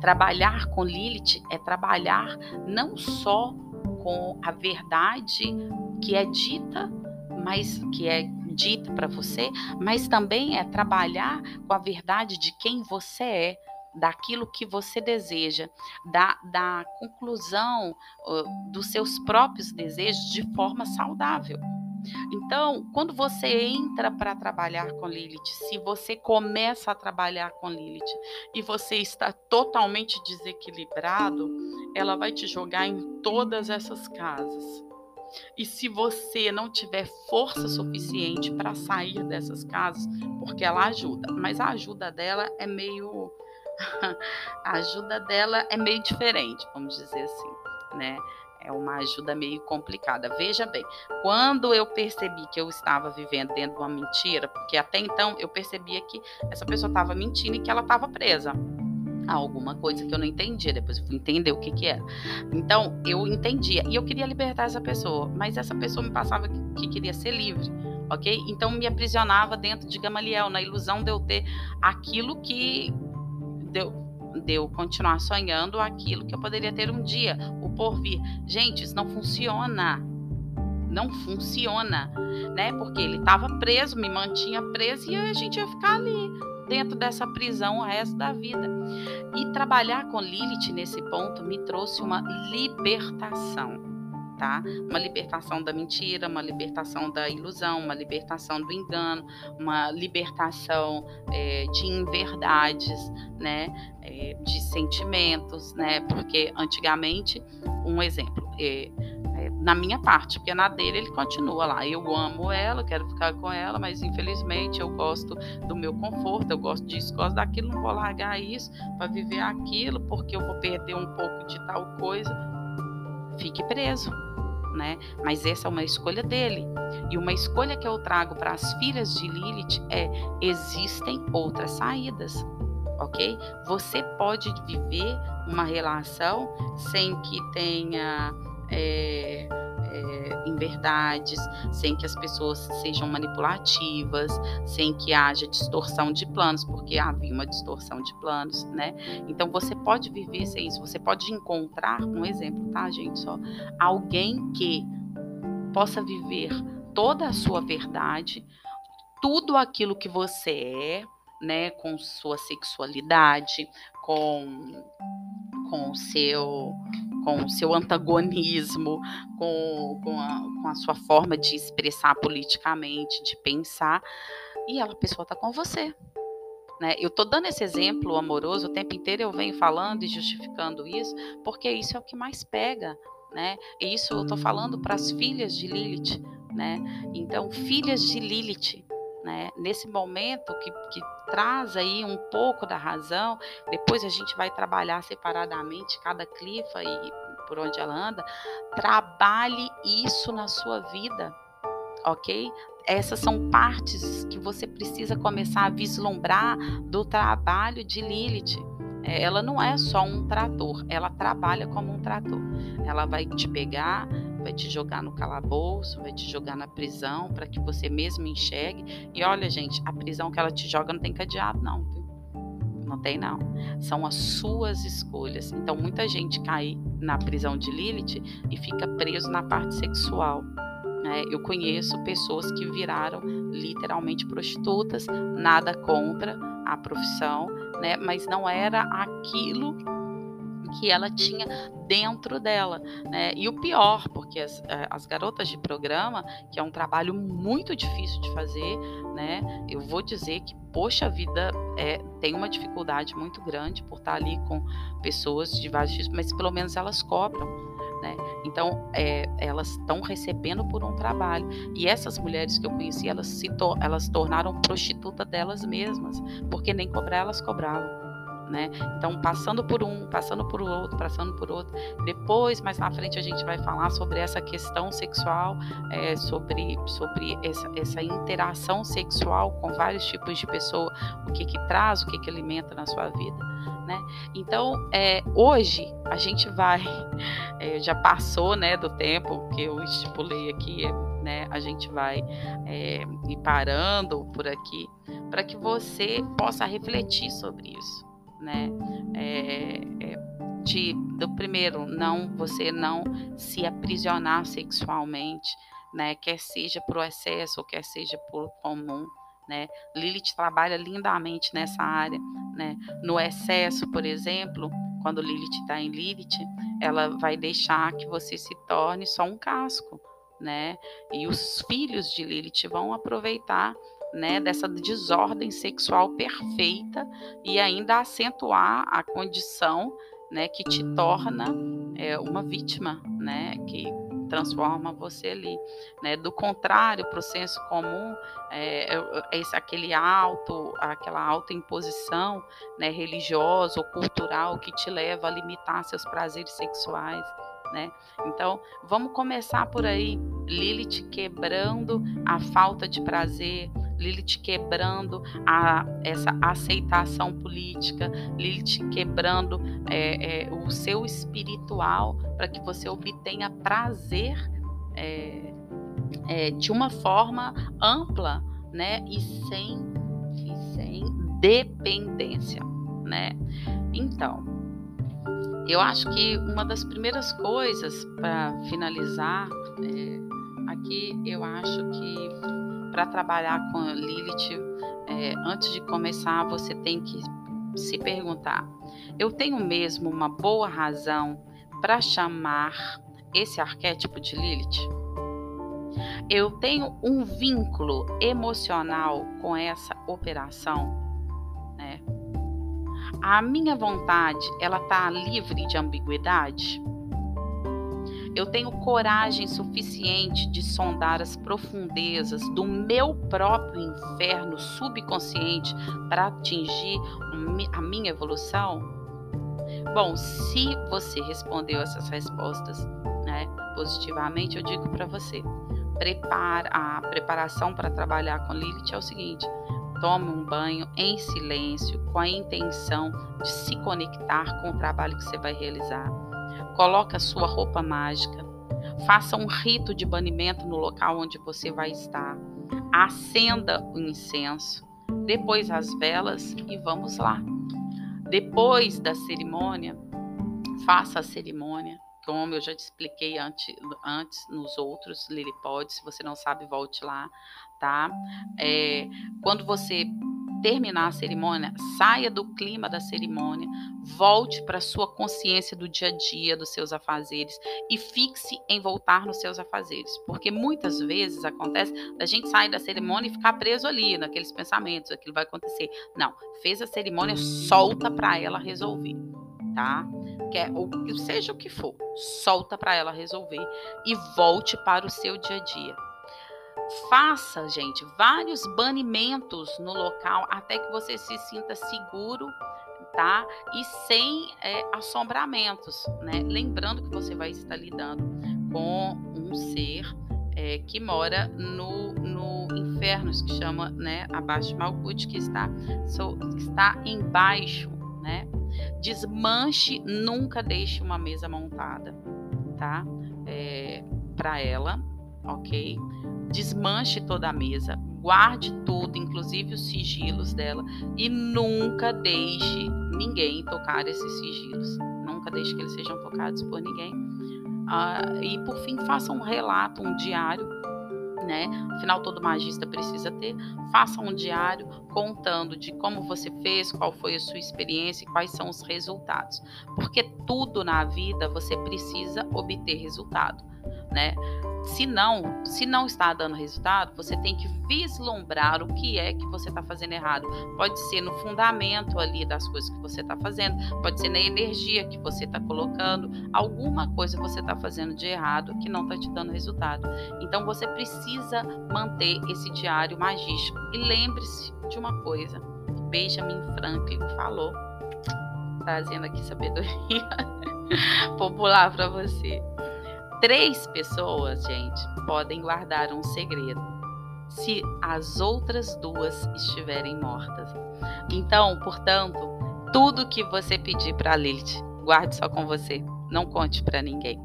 Trabalhar com Lilith é trabalhar não só com a verdade que é dita, mas que é dita para você, mas também é trabalhar com a verdade de quem você é, daquilo que você deseja, da, da conclusão uh, dos seus próprios desejos de forma saudável. Então, quando você entra para trabalhar com Lilith, se você começa a trabalhar com Lilith e você está totalmente desequilibrado, ela vai te jogar em todas essas casas. E se você não tiver força suficiente para sair dessas casas, porque ela ajuda, mas a ajuda dela é meio a ajuda dela é meio diferente, vamos dizer assim, né? É uma ajuda meio complicada. Veja bem, quando eu percebi que eu estava vivendo dentro de uma mentira, porque até então eu percebia que essa pessoa estava mentindo e que ela estava presa a alguma coisa que eu não entendia. Depois eu fui entender o que que era. Então eu entendia e eu queria libertar essa pessoa, mas essa pessoa me passava que, que queria ser livre. Ok? Então me aprisionava dentro de Gamaliel, na ilusão de eu ter aquilo que de eu, de eu continuar sonhando aquilo que eu poderia ter um dia, o porvir. Gente, isso não funciona. Não funciona, né? Porque ele estava preso, me mantinha preso e a gente ia ficar ali dentro dessa prisão o resto da vida. E trabalhar com Lilith nesse ponto me trouxe uma libertação. Tá? Uma libertação da mentira, uma libertação da ilusão, uma libertação do engano, uma libertação é, de inverdades, né? É, de sentimentos, né? Porque antigamente, um exemplo, é, na minha parte, porque na dele ele continua lá. Eu amo ela, quero ficar com ela, mas infelizmente eu gosto do meu conforto, eu gosto disso, gosto daquilo, não vou largar isso para viver aquilo, porque eu vou perder um pouco de tal coisa. Fique preso. Né? Mas essa é uma escolha dele. E uma escolha que eu trago para as filhas de Lilith é: existem outras saídas, ok? Você pode viver uma relação sem que tenha é, é, inverdades, sem que as pessoas sejam manipulativas, sem que haja distorção de planos, porque havia uma distorção de planos, né? Então você pode viver sem isso, você pode encontrar um exemplo, tá, gente? Só alguém que possa viver toda a sua verdade, tudo aquilo que você é, né, com sua sexualidade, com com o seu com o seu antagonismo, com, com, a, com a sua forma de expressar politicamente, de pensar, e a pessoa está com você. Né? Eu estou dando esse exemplo amoroso o tempo inteiro, eu venho falando e justificando isso, porque isso é o que mais pega. Né? E isso eu estou falando para as filhas de Lilith. Né? Então, filhas de Lilith, né? Nesse momento que, que traz aí um pouco da razão, depois a gente vai trabalhar separadamente cada clifa e por onde ela anda, trabalhe isso na sua vida, ok? Essas são partes que você precisa começar a vislumbrar do trabalho de Lilith. É, ela não é só um trator, ela trabalha como um trator. Ela vai te pegar, vai te jogar no calabouço, vai te jogar na prisão para que você mesmo enxergue. E olha, gente, a prisão que ela te joga não tem cadeado, não. Viu? Não tem, não. São as suas escolhas. Então, muita gente cai na prisão de Lilith e fica preso na parte sexual. Né? Eu conheço pessoas que viraram literalmente prostitutas, nada contra a profissão, né? Mas não era aquilo que ela tinha dentro dela, né? E o pior, porque as, eh, as garotas de programa, que é um trabalho muito difícil de fazer, né? Eu vou dizer que, poxa vida, é, tem uma dificuldade muito grande por estar ali com pessoas de vários tipos, mas pelo menos elas cobram. Né? Então, é, elas estão recebendo por um trabalho. E essas mulheres que eu conheci, elas se to elas tornaram prostituta delas mesmas, porque nem cobrar elas cobravam né? Então, passando por um, passando por outro, passando por outro. Depois, mais na frente, a gente vai falar sobre essa questão sexual, é, sobre, sobre essa, essa interação sexual com vários tipos de pessoa, o que que traz, o que que alimenta na sua vida. Né? Então, é, hoje a gente vai, é, já passou né, do tempo que eu estipulei aqui, né, a gente vai é, ir parando por aqui para que você possa refletir sobre isso né? É, é, de, do primeiro, não você não se aprisionar sexualmente, né? Quer seja por excesso, quer seja por comum. Né? Lilith trabalha lindamente nessa área, né? No excesso, por exemplo, quando Lilith está em Lilith, ela vai deixar que você se torne só um casco, né? E os filhos de Lilith vão aproveitar né, dessa desordem sexual perfeita e ainda acentuar a condição né, que te torna é, uma vítima, né, que transforma você ali, né? Do contrário, para o senso comum, é, é esse aquele alto, aquela autoimposição, né, religiosa ou cultural que te leva a limitar seus prazeres sexuais, né? Então, vamos começar por aí, Lilith quebrando a falta de prazer, Lilith quebrando a, essa aceitação política, Lilith quebrando é, é, o seu espiritual para que você obtenha prazer é, é, de uma forma ampla, né? E sem, e sem dependência, né? Então, eu acho que uma das primeiras coisas para finalizar é, aqui, eu acho que para trabalhar com Lilith, é, antes de começar, você tem que se perguntar: eu tenho mesmo uma boa razão para chamar esse arquétipo de Lilith? Eu tenho um vínculo emocional com essa operação, né? A minha vontade, ela tá livre de ambiguidade? Eu tenho coragem suficiente de sondar as profundezas do meu próprio inferno subconsciente para atingir a minha evolução? Bom, se você respondeu essas respostas né, positivamente, eu digo para você: prepara, a preparação para trabalhar com Lilith é o seguinte: tome um banho em silêncio com a intenção de se conectar com o trabalho que você vai realizar. Coloque a sua roupa mágica. Faça um rito de banimento no local onde você vai estar. Acenda o incenso, depois as velas e vamos lá. Depois da cerimônia, faça a cerimônia como eu já te expliquei antes, antes nos outros Lilipod, se você não sabe, volte lá, tá? É, quando você terminar a cerimônia, saia do clima da cerimônia, volte para sua consciência do dia a dia, dos seus afazeres e fixe em voltar nos seus afazeres, porque muitas vezes acontece da gente sair da cerimônia e ficar preso ali naqueles pensamentos, aquilo vai acontecer. Não, fez a cerimônia, solta para ela resolver, tá? quer, ou seja o que for, solta para ela resolver e volte para o seu dia a dia. Faça, gente, vários banimentos no local até que você se sinta seguro, tá? E sem é, assombramentos, né? Lembrando que você vai estar lidando com um ser é, que mora no, no inferno, que chama, né, abaixo de Malkut, que está, so, está embaixo, né? Desmanche, nunca deixe uma mesa montada, tá? É, para ela, ok? Desmanche toda a mesa, guarde tudo, inclusive os sigilos dela, e nunca deixe ninguém tocar esses sigilos. Nunca deixe que eles sejam tocados por ninguém. Ah, e por fim, faça um relato, um diário né? Afinal, todo magista precisa ter. Faça um diário contando de como você fez, qual foi a sua experiência e quais são os resultados. Porque tudo na vida você precisa obter resultado, né? Se não, se não está dando resultado, você tem que vislumbrar o que é que você está fazendo errado. Pode ser no fundamento ali das coisas que você está fazendo, pode ser na energia que você está colocando, alguma coisa você está fazendo de errado que não está te dando resultado. Então você precisa manter esse diário magístico. E lembre-se de uma coisa: Benjamin Franklin falou, trazendo aqui sabedoria popular para você. Três pessoas, gente, podem guardar um segredo se as outras duas estiverem mortas. Então, portanto, tudo que você pedir para Lilith, guarde só com você, não conte para ninguém.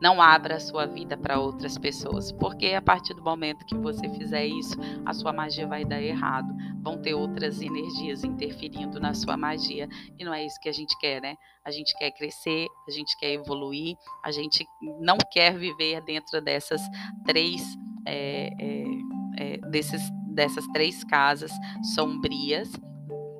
Não abra a sua vida para outras pessoas, porque a partir do momento que você fizer isso, a sua magia vai dar errado. Vão ter outras energias interferindo na sua magia e não é isso que a gente quer, né? A gente quer crescer, a gente quer evoluir, a gente não quer viver dentro dessas três é, é, é, desses, dessas três casas sombrias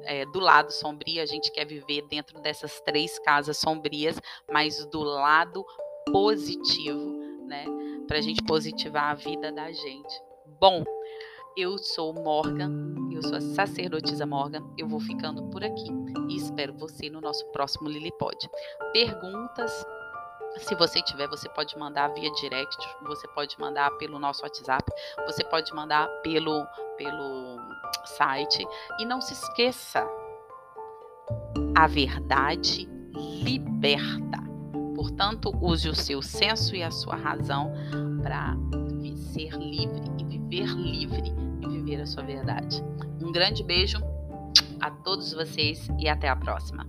é, do lado sombrio, a gente quer viver dentro dessas três casas sombrias, mas do lado positivo, né? Para a gente positivar a vida da gente. Bom, eu sou Morgan, eu sou a sacerdotisa Morgan. Eu vou ficando por aqui e espero você no nosso próximo Lilipod. Perguntas se você tiver, você pode mandar via direct, você pode mandar pelo nosso WhatsApp, você pode mandar pelo, pelo site. E não se esqueça, a verdade liberta. Portanto, use o seu senso e a sua razão para ser livre e viver livre e viver a sua verdade. Um grande beijo a todos vocês e até a próxima.